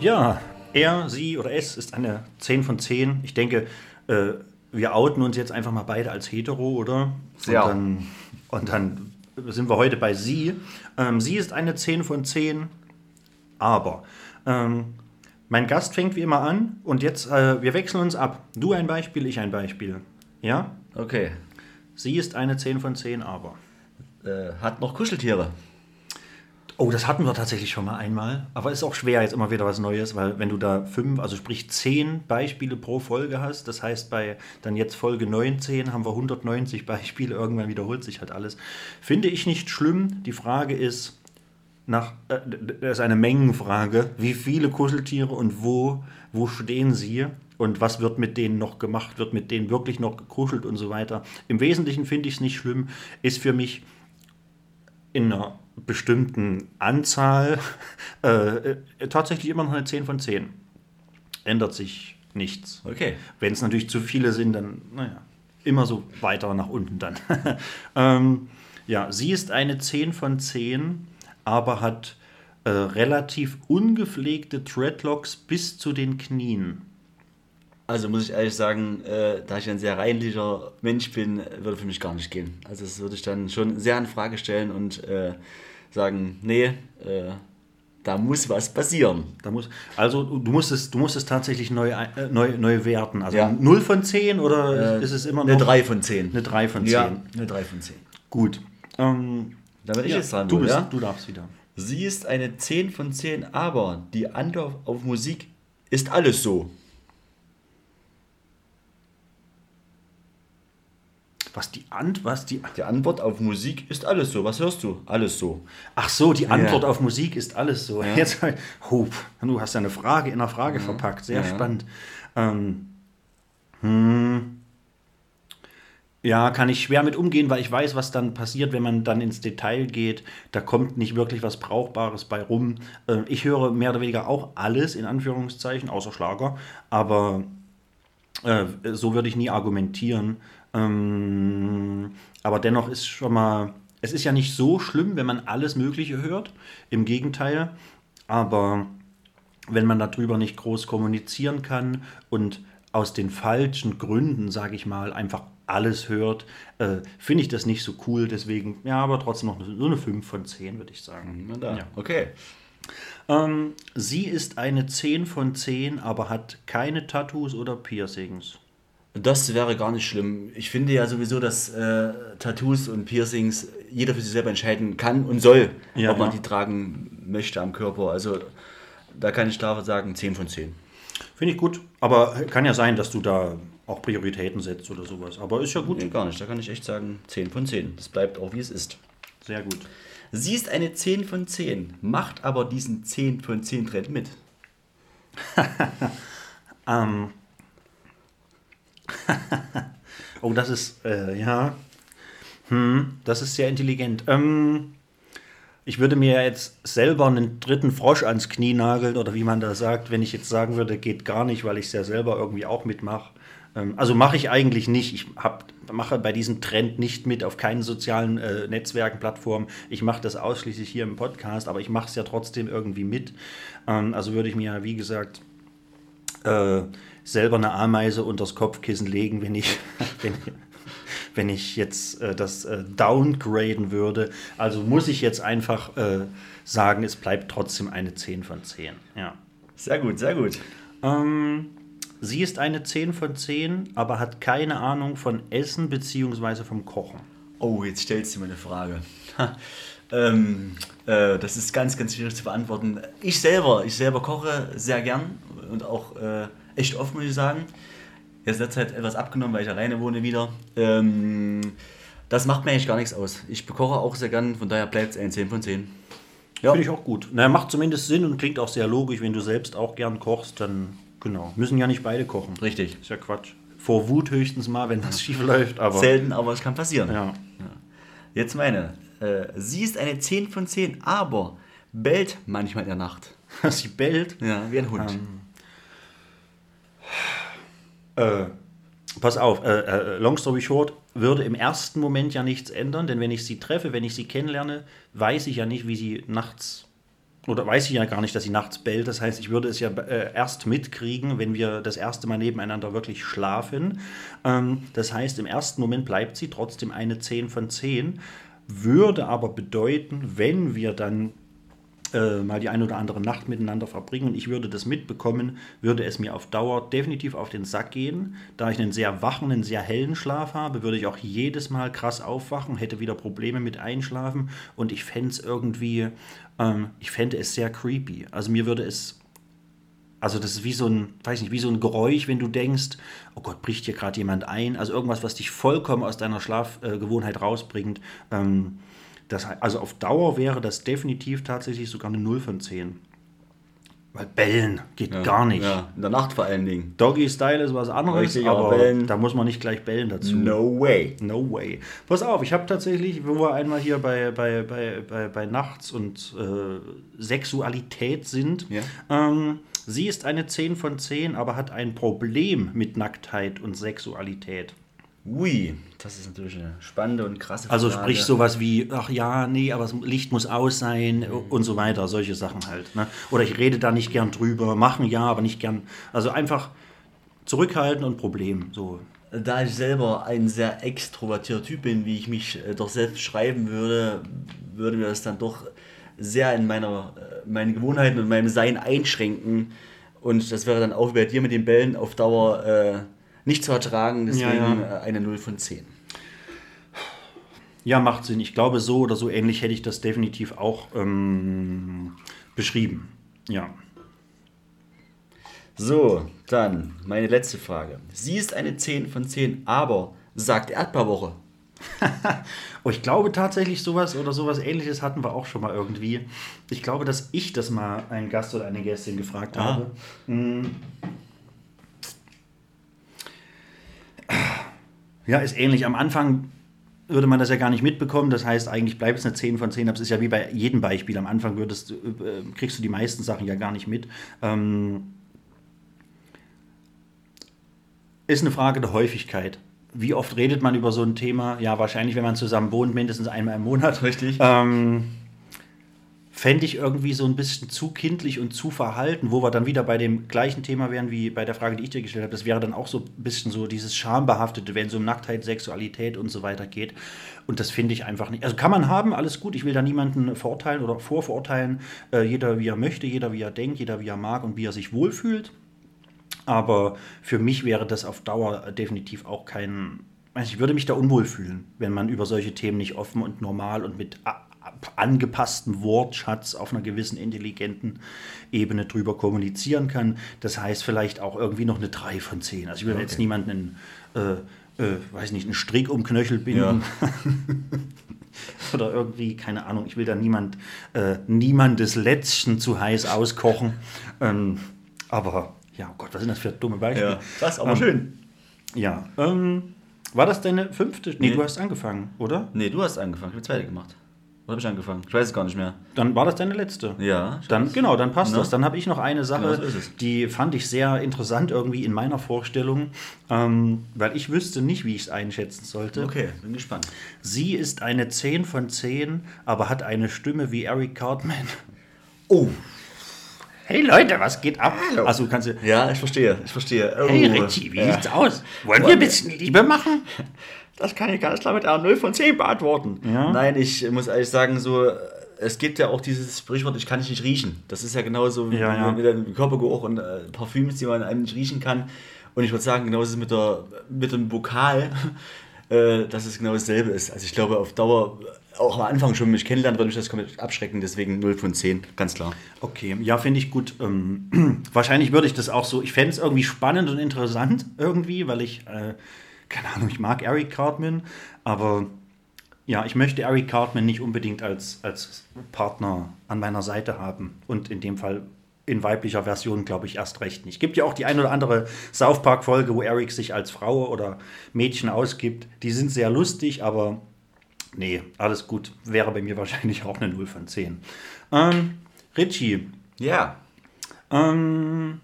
Ja, er, sie oder es ist eine 10 von 10. Ich denke, äh, wir outen uns jetzt einfach mal beide als hetero, oder? Ja. Und dann, und dann sind wir heute bei sie. Ähm, sie ist eine 10 von 10, aber ähm, mein Gast fängt wie immer an und jetzt, äh, wir wechseln uns ab. Du ein Beispiel, ich ein Beispiel. Ja? Okay. Sie ist eine 10 von 10, aber. Äh, hat noch Kuscheltiere. Oh, das hatten wir tatsächlich schon mal einmal. Aber ist auch schwer, jetzt immer wieder was Neues, weil wenn du da fünf, also sprich zehn Beispiele pro Folge hast, das heißt bei dann jetzt Folge 19 haben wir 190 Beispiele, irgendwann wiederholt sich halt alles. Finde ich nicht schlimm. Die Frage ist, nach, äh, das ist eine Mengenfrage, wie viele Kuscheltiere und wo, wo stehen sie und was wird mit denen noch gemacht, wird mit denen wirklich noch gekuschelt und so weiter. Im Wesentlichen finde ich es nicht schlimm, ist für mich in einer bestimmten Anzahl äh, äh, tatsächlich immer noch eine 10 von 10. Ändert sich nichts. Okay. Wenn es natürlich zu viele sind, dann, naja, immer so weiter nach unten dann. ähm, ja, sie ist eine 10 von 10, aber hat äh, relativ ungepflegte Dreadlocks bis zu den Knien. Also muss ich ehrlich sagen, äh, da ich ein sehr reinlicher Mensch bin, würde für mich gar nicht gehen. Also das würde ich dann schon sehr in Frage stellen und äh, sagen, nee, äh, da muss was passieren. Da muss, also du musst es, du musst es tatsächlich neu, äh, neu, neu werten. Also Ja. 0 von 10 oder Äh, ist es immer noch Eine 3 von 10. Eine 3 von 10. Ja, eine 3 von 10. Gut. Ähm, Da bin ich ja, jetzt dran. du, wohl, bist, ja? du darfst wieder. Sie ist eine 10 von 10, aber die Antwort auf Musik ist alles so. Was die Ant, was die. Die Antwort auf Musik ist alles so. Was hörst du? Alles so. Ach so, die Antwort Ja. auf Musik ist alles so. Jetzt, oh, du hast ja eine Frage in einer Frage verpackt. Sehr Ja. spannend. Ähm, hm, ja, kann ich schwer mit umgehen, weil ich weiß, was dann passiert, wenn man dann ins Detail geht. Da kommt nicht wirklich was Brauchbares bei rum. Äh, ich höre mehr oder weniger auch alles, in Anführungszeichen, außer Schlager. Aber äh, so würde ich nie argumentieren. Ähm, aber dennoch ist schon mal, es ist ja nicht so schlimm, wenn man alles Mögliche hört. Im Gegenteil. Aber wenn man darüber nicht groß kommunizieren kann und aus den falschen Gründen, sage ich mal, einfach alles hört, äh, finde ich das nicht so cool. Deswegen, ja, aber trotzdem noch so eine 5 von 10, würde ich sagen. Ja. Okay. Ähm, sie ist eine 10 von 10, aber hat keine Tattoos oder Piercings. Das wäre gar nicht schlimm. Ich finde ja sowieso, dass äh, Tattoos und Piercings jeder für sich selber entscheiden kann und soll, Ja, ob man ja. die tragen möchte am Körper. Also da kann ich klar sagen, 10 von 10. Finde ich gut, aber kann ja sein, dass du da auch Prioritäten setzt oder sowas. Aber ist ja gut. Nee, gar nicht. Da kann ich echt sagen, 10 von 10. Das bleibt auch wie es ist. Sehr gut. Sie ist eine 10 von 10, macht aber diesen 10 von 10 Trend mit. Ähm. oh, das ist, äh, ja. Hm, das ist sehr intelligent. Ähm, ich würde mir jetzt selber einen dritten Frosch ans Knie nageln oder wie man da sagt, wenn ich jetzt sagen würde, geht gar nicht, weil ich es ja selber irgendwie auch mitmache. Ähm, also mache ich eigentlich nicht. Ich hab, mache bei diesem Trend nicht mit auf keinen sozialen äh, Netzwerken, Plattformen. Ich mache das ausschließlich hier im Podcast, aber ich mache es ja trotzdem irgendwie mit. Ähm, also würde ich mir wie gesagt, äh, selber eine Ameise unters Kopfkissen legen, wenn ich, wenn, wenn ich jetzt äh, das äh, downgraden würde. Also muss ich jetzt einfach äh, sagen, es bleibt trotzdem eine 10 von 10. Ja. Sehr gut, sehr gut. Ähm, sie ist eine 10 von 10, aber hat keine Ahnung von Essen bzw. vom Kochen. Oh, jetzt stellst du mir eine Frage. Ähm, äh, das ist ganz, ganz schwierig zu beantworten. Ich selber, ich selber koche sehr gern und auch äh, echt oft, muss ich sagen. Jetzt letzte Zeit etwas abgenommen, weil ich alleine wohne wieder. Ähm, das macht mir eigentlich gar nichts aus. Ich bekoche auch sehr gern, von daher bleibt es ein 10 von 10. Ja. Finde ich auch gut. Na, macht zumindest Sinn und klingt auch sehr logisch, wenn du selbst auch gern kochst, dann genau. Müssen ja nicht beide kochen. Richtig. Ist ja Quatsch. Vor Wut höchstens mal, wenn das schief läuft, aber. Selten, aber es kann passieren. Ja. Jetzt meine. Äh, sie ist eine 10 von 10, aber bellt manchmal in der Nacht. Sie bellt. Ja, wie ein Hund. Äh, pass auf, äh, äh, long story short, würde im ersten Moment ja nichts ändern, denn wenn ich sie treffe, wenn ich sie kennenlerne, weiß ich ja nicht, wie sie nachts oder weiß ich ja gar nicht, dass sie nachts bellt. Das heißt, ich würde es ja äh, erst mitkriegen, wenn wir das erste Mal nebeneinander wirklich schlafen. Ähm, das heißt, im ersten Moment bleibt sie trotzdem eine 10 von 10, würde aber bedeuten, wenn wir dann äh, mal die eine oder andere Nacht miteinander verbringen und ich würde das mitbekommen, würde es mir auf Dauer definitiv auf den Sack gehen. Da ich einen sehr wachen, einen sehr hellen Schlaf habe, würde ich auch jedes Mal krass aufwachen, hätte wieder Probleme mit Einschlafen und ich fände es irgendwie, ähm, ich fände es sehr creepy. Also mir würde es also das ist wie so ein, weiß nicht, wie so ein Geräusch, wenn du denkst, oh Gott, bricht hier gerade jemand ein. Also irgendwas, was dich vollkommen aus deiner Schlafgewohnheit rausbringt. Ähm, das, also auf Dauer wäre das definitiv tatsächlich sogar eine 0 von 10. Weil bellen geht gar nicht. Ja, in der Nacht vor allen Dingen. Doggy Style ist was anderes, Richtig, aber aber bellen- da muss man nicht gleich bellen dazu. No way. No way. Pass auf, ich habe tatsächlich, wo wir einmal hier bei, bei, bei, bei, bei Nachts und äh, Sexualität sind, Ja. ähm, sie ist eine 10 von 10, aber hat ein Problem mit Nacktheit und Sexualität. Ui, das ist natürlich eine spannende und krasse Also Frage. sprich sowas wie, ach ja, nee, aber das Licht muss aus sein und so weiter, solche Sachen halt. Ne? Oder ich rede da nicht gern drüber, machen ja, aber nicht gern. Also einfach zurückhalten und Problem. So. Da ich selber ein sehr extrovertierter Typ bin, wie ich mich äh, doch selbst schreiben würde, würde mir das dann doch sehr in meiner, äh, meinen Gewohnheiten und meinem Sein einschränken. Und das wäre dann auch bei dir mit den Bällen auf Dauer äh, nicht zu ertragen. Deswegen Ja, äh, eine 0 von 10. Ja, macht Sinn. Ich glaube, so oder so ähnlich hätte ich das definitiv auch ähm, beschrieben. Ja. So, dann meine letzte Frage. Sie ist eine 10 von 10, aber sagt Erdbeerwoche. Oh, ich glaube tatsächlich sowas oder sowas ähnliches hatten wir auch schon mal irgendwie. Ich glaube, dass ich das mal einen Gast oder eine Gästin gefragt habe. Hm. Ja, ist ähnlich. Am Anfang würde man das ja gar nicht mitbekommen. Das heißt, eigentlich bleibt es eine 10 von 10. Aber es ist ja wie bei jedem Beispiel. Am Anfang würdest, äh, kriegst du die meisten Sachen ja gar nicht mit. Ähm, ist eine Frage der Häufigkeit. Wie oft redet man über so ein Thema? Ja, wahrscheinlich, wenn man zusammen wohnt, mindestens einmal im Monat. Richtig. Ähm, fände ich irgendwie so ein bisschen zu kindlich und zu verhalten, wo wir dann wieder bei dem gleichen Thema wären wie bei der Frage, die ich dir gestellt habe. Das wäre dann auch so ein bisschen so dieses Schambehaftete, wenn es um Nacktheit, Sexualität und so weiter geht. Und das finde ich einfach nicht. Also kann man haben, alles gut. Ich will da niemanden verurteilen oder vorverurteilen. Äh, jeder wie er möchte, jeder wie er denkt, jeder wie er mag und wie er sich wohlfühlt. Aber für mich wäre das auf Dauer definitiv auch kein. Ich würde mich da unwohl fühlen, wenn man über solche Themen nicht offen und normal und mit angepassten Wortschatz auf einer gewissen intelligenten Ebene drüber kommunizieren kann. Das heißt vielleicht auch irgendwie noch eine 3 von 10. Also ich will jetzt niemanden äh, äh, weiß nicht, einen Strick um Knöchel binden. Oder irgendwie, keine Ahnung, ich will da niemand, äh, niemandes Lätzchen zu heiß auskochen. Ähm, aber, ja, oh Gott, was sind das für dumme Beispiele? Ja, das, aber Ähm, schön. Ja, ähm, war das deine fünfte? Nee, Nee. du hast angefangen, oder? Nee, du hast angefangen. Ich habe zweite gemacht. Oder habe ich angefangen? Ich weiß es gar nicht mehr. Dann war das deine letzte. Ja. Dann, genau, dann passt Ne? das. Dann habe ich noch eine Sache, Genau so die fand ich sehr interessant irgendwie in meiner Vorstellung, ähm, weil ich wüsste nicht, wie ich es einschätzen sollte. Okay, bin gespannt. Sie ist eine 10 von 10, aber hat eine Stimme wie Eric Cartman. Oh. Hey Leute, was geht ab? Also kannst du. Ja, ich verstehe. Ich verstehe. Oh. Hey Richie, wie Ja. sieht's aus? Wollen wir ein bisschen Liebe machen? Das kann ich ganz klar mit einer 0 von 10 beantworten. Ja. Nein, ich muss ehrlich sagen, so, es gibt ja auch dieses Sprichwort, ich kann dich nicht riechen. Das ist ja genauso wie Ja, mit dem Körpergeruch und äh, Parfüms, die man einem nicht riechen kann. Und ich würde sagen, genauso ist es mit, der, mit dem Vokal, äh, dass es genau dasselbe ist. Also ich glaube, auf Dauer, auch am Anfang schon mich kennenlernen, würde mich das komplett abschrecken. Deswegen 0 von 10, ganz klar. Okay, ja, finde ich gut. Ähm, wahrscheinlich würde ich das auch so. Ich fände es irgendwie spannend und interessant irgendwie, weil ich, äh, keine Ahnung, ich mag Eric Cartman, aber ja, ich möchte Eric Cartman nicht unbedingt als, als Partner an meiner Seite haben. Und in dem Fall in weiblicher Version, glaube ich, erst recht nicht. Gibt ja auch die ein oder andere South Park-Folge, wo Eric sich als Frau oder Mädchen ausgibt. Die sind sehr lustig, aber nee, alles gut. Wäre bei mir wahrscheinlich auch eine 0 von 10. Ähm, Richie, Ja. ähm,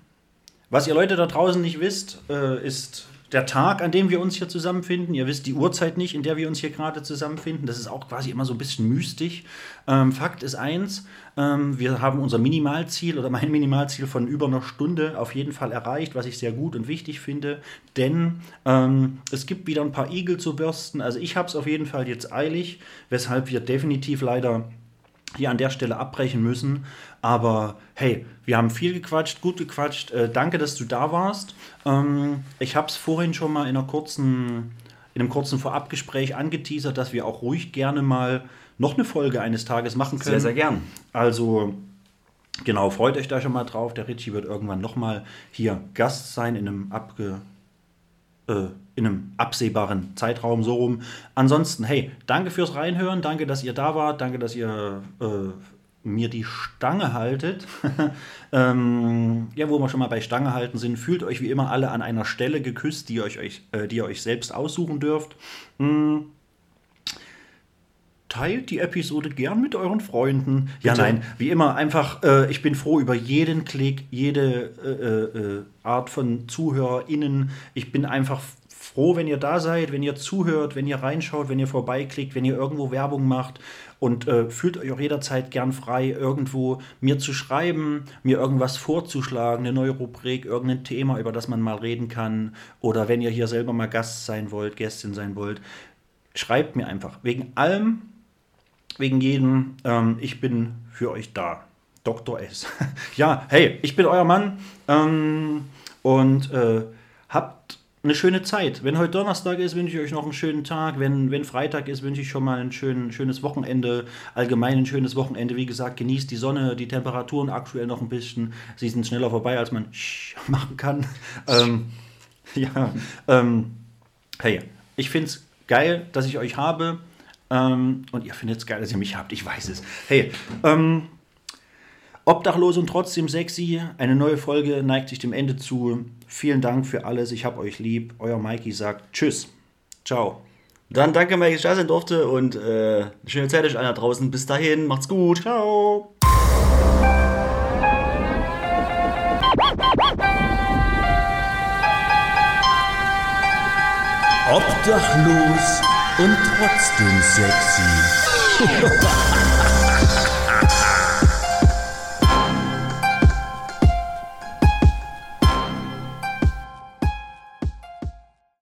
was ihr Leute da draußen nicht wisst, äh, ist der Tag, an dem wir uns hier zusammenfinden. Ihr wisst die Uhrzeit nicht, in der wir uns hier gerade zusammenfinden. Das ist auch quasi immer so ein bisschen mystisch. Ähm, Fakt ist eins, ähm, wir haben unser Minimalziel oder mein Minimalziel von über einer Stunde auf jeden Fall erreicht, was ich sehr gut und wichtig finde. Denn ähm, es gibt wieder ein paar Igel zu bürsten. Also ich habe es auf jeden Fall jetzt eilig, weshalb wir definitiv leider hier an der Stelle abbrechen müssen. Aber hey, wir haben viel gequatscht, gut gequatscht. Äh, danke, dass du da warst. Ähm, ich habe es vorhin schon mal in, einer kurzen, in einem kurzen Vorabgespräch angeteasert, dass wir auch ruhig gerne mal noch eine Folge eines Tages machen können. Sehr, sehr gern. Also, genau, freut euch da schon mal drauf. Der Richie wird irgendwann nochmal hier Gast sein in einem abge äh, in einem absehbaren Zeitraum so rum. Ansonsten, hey, danke fürs Reinhören, danke, dass ihr da wart, danke, dass ihr äh, mir die Stange haltet. ähm, ja, wo wir schon mal bei Stange halten sind, fühlt euch wie immer alle an einer Stelle geküsst, die ihr euch, euch, äh, die ihr euch selbst aussuchen dürft. Mm. Teilt die Episode gern mit euren Freunden. Ja, Bitte. nein, wie immer, einfach, äh, ich bin froh über jeden Klick, jede äh, äh, Art von ZuhörerInnen. Ich bin einfach froh, wenn ihr da seid, wenn ihr zuhört, wenn ihr reinschaut, wenn ihr vorbeiklickt, wenn ihr irgendwo Werbung macht. Und äh, fühlt euch auch jederzeit gern frei, irgendwo mir zu schreiben, mir irgendwas vorzuschlagen, eine neue Rubrik, irgendein Thema, über das man mal reden kann. Oder wenn ihr hier selber mal Gast sein wollt, Gästin sein wollt, schreibt mir einfach. Wegen allem, wegen jedem, ähm, ich bin für euch da. Dr. S. ja, hey, ich bin euer Mann ähm, und äh, eine schöne Zeit. Wenn heute Donnerstag ist, wünsche ich euch noch einen schönen Tag. Wenn, wenn Freitag ist, wünsche ich schon mal ein schön, schönes Wochenende. Allgemein ein schönes Wochenende. Wie gesagt, genießt die Sonne, die Temperaturen aktuell noch ein bisschen. Sie sind schneller vorbei, als man machen kann. Ähm, ja, ähm, hey, ich finde es geil, dass ich euch habe. Ähm, und ihr findet es geil, dass ihr mich habt. Ich weiß es. Hey, ähm, Obdachlos und trotzdem sexy. Eine neue Folge neigt sich dem Ende zu. Vielen Dank für alles. Ich hab euch lieb. Euer Mikey sagt Tschüss. Ciao. Dann danke, Mike, dass ich da sein durfte und äh, schöne Zeit euch da draußen. Bis dahin, macht's gut. Ciao. Obdachlos und trotzdem sexy.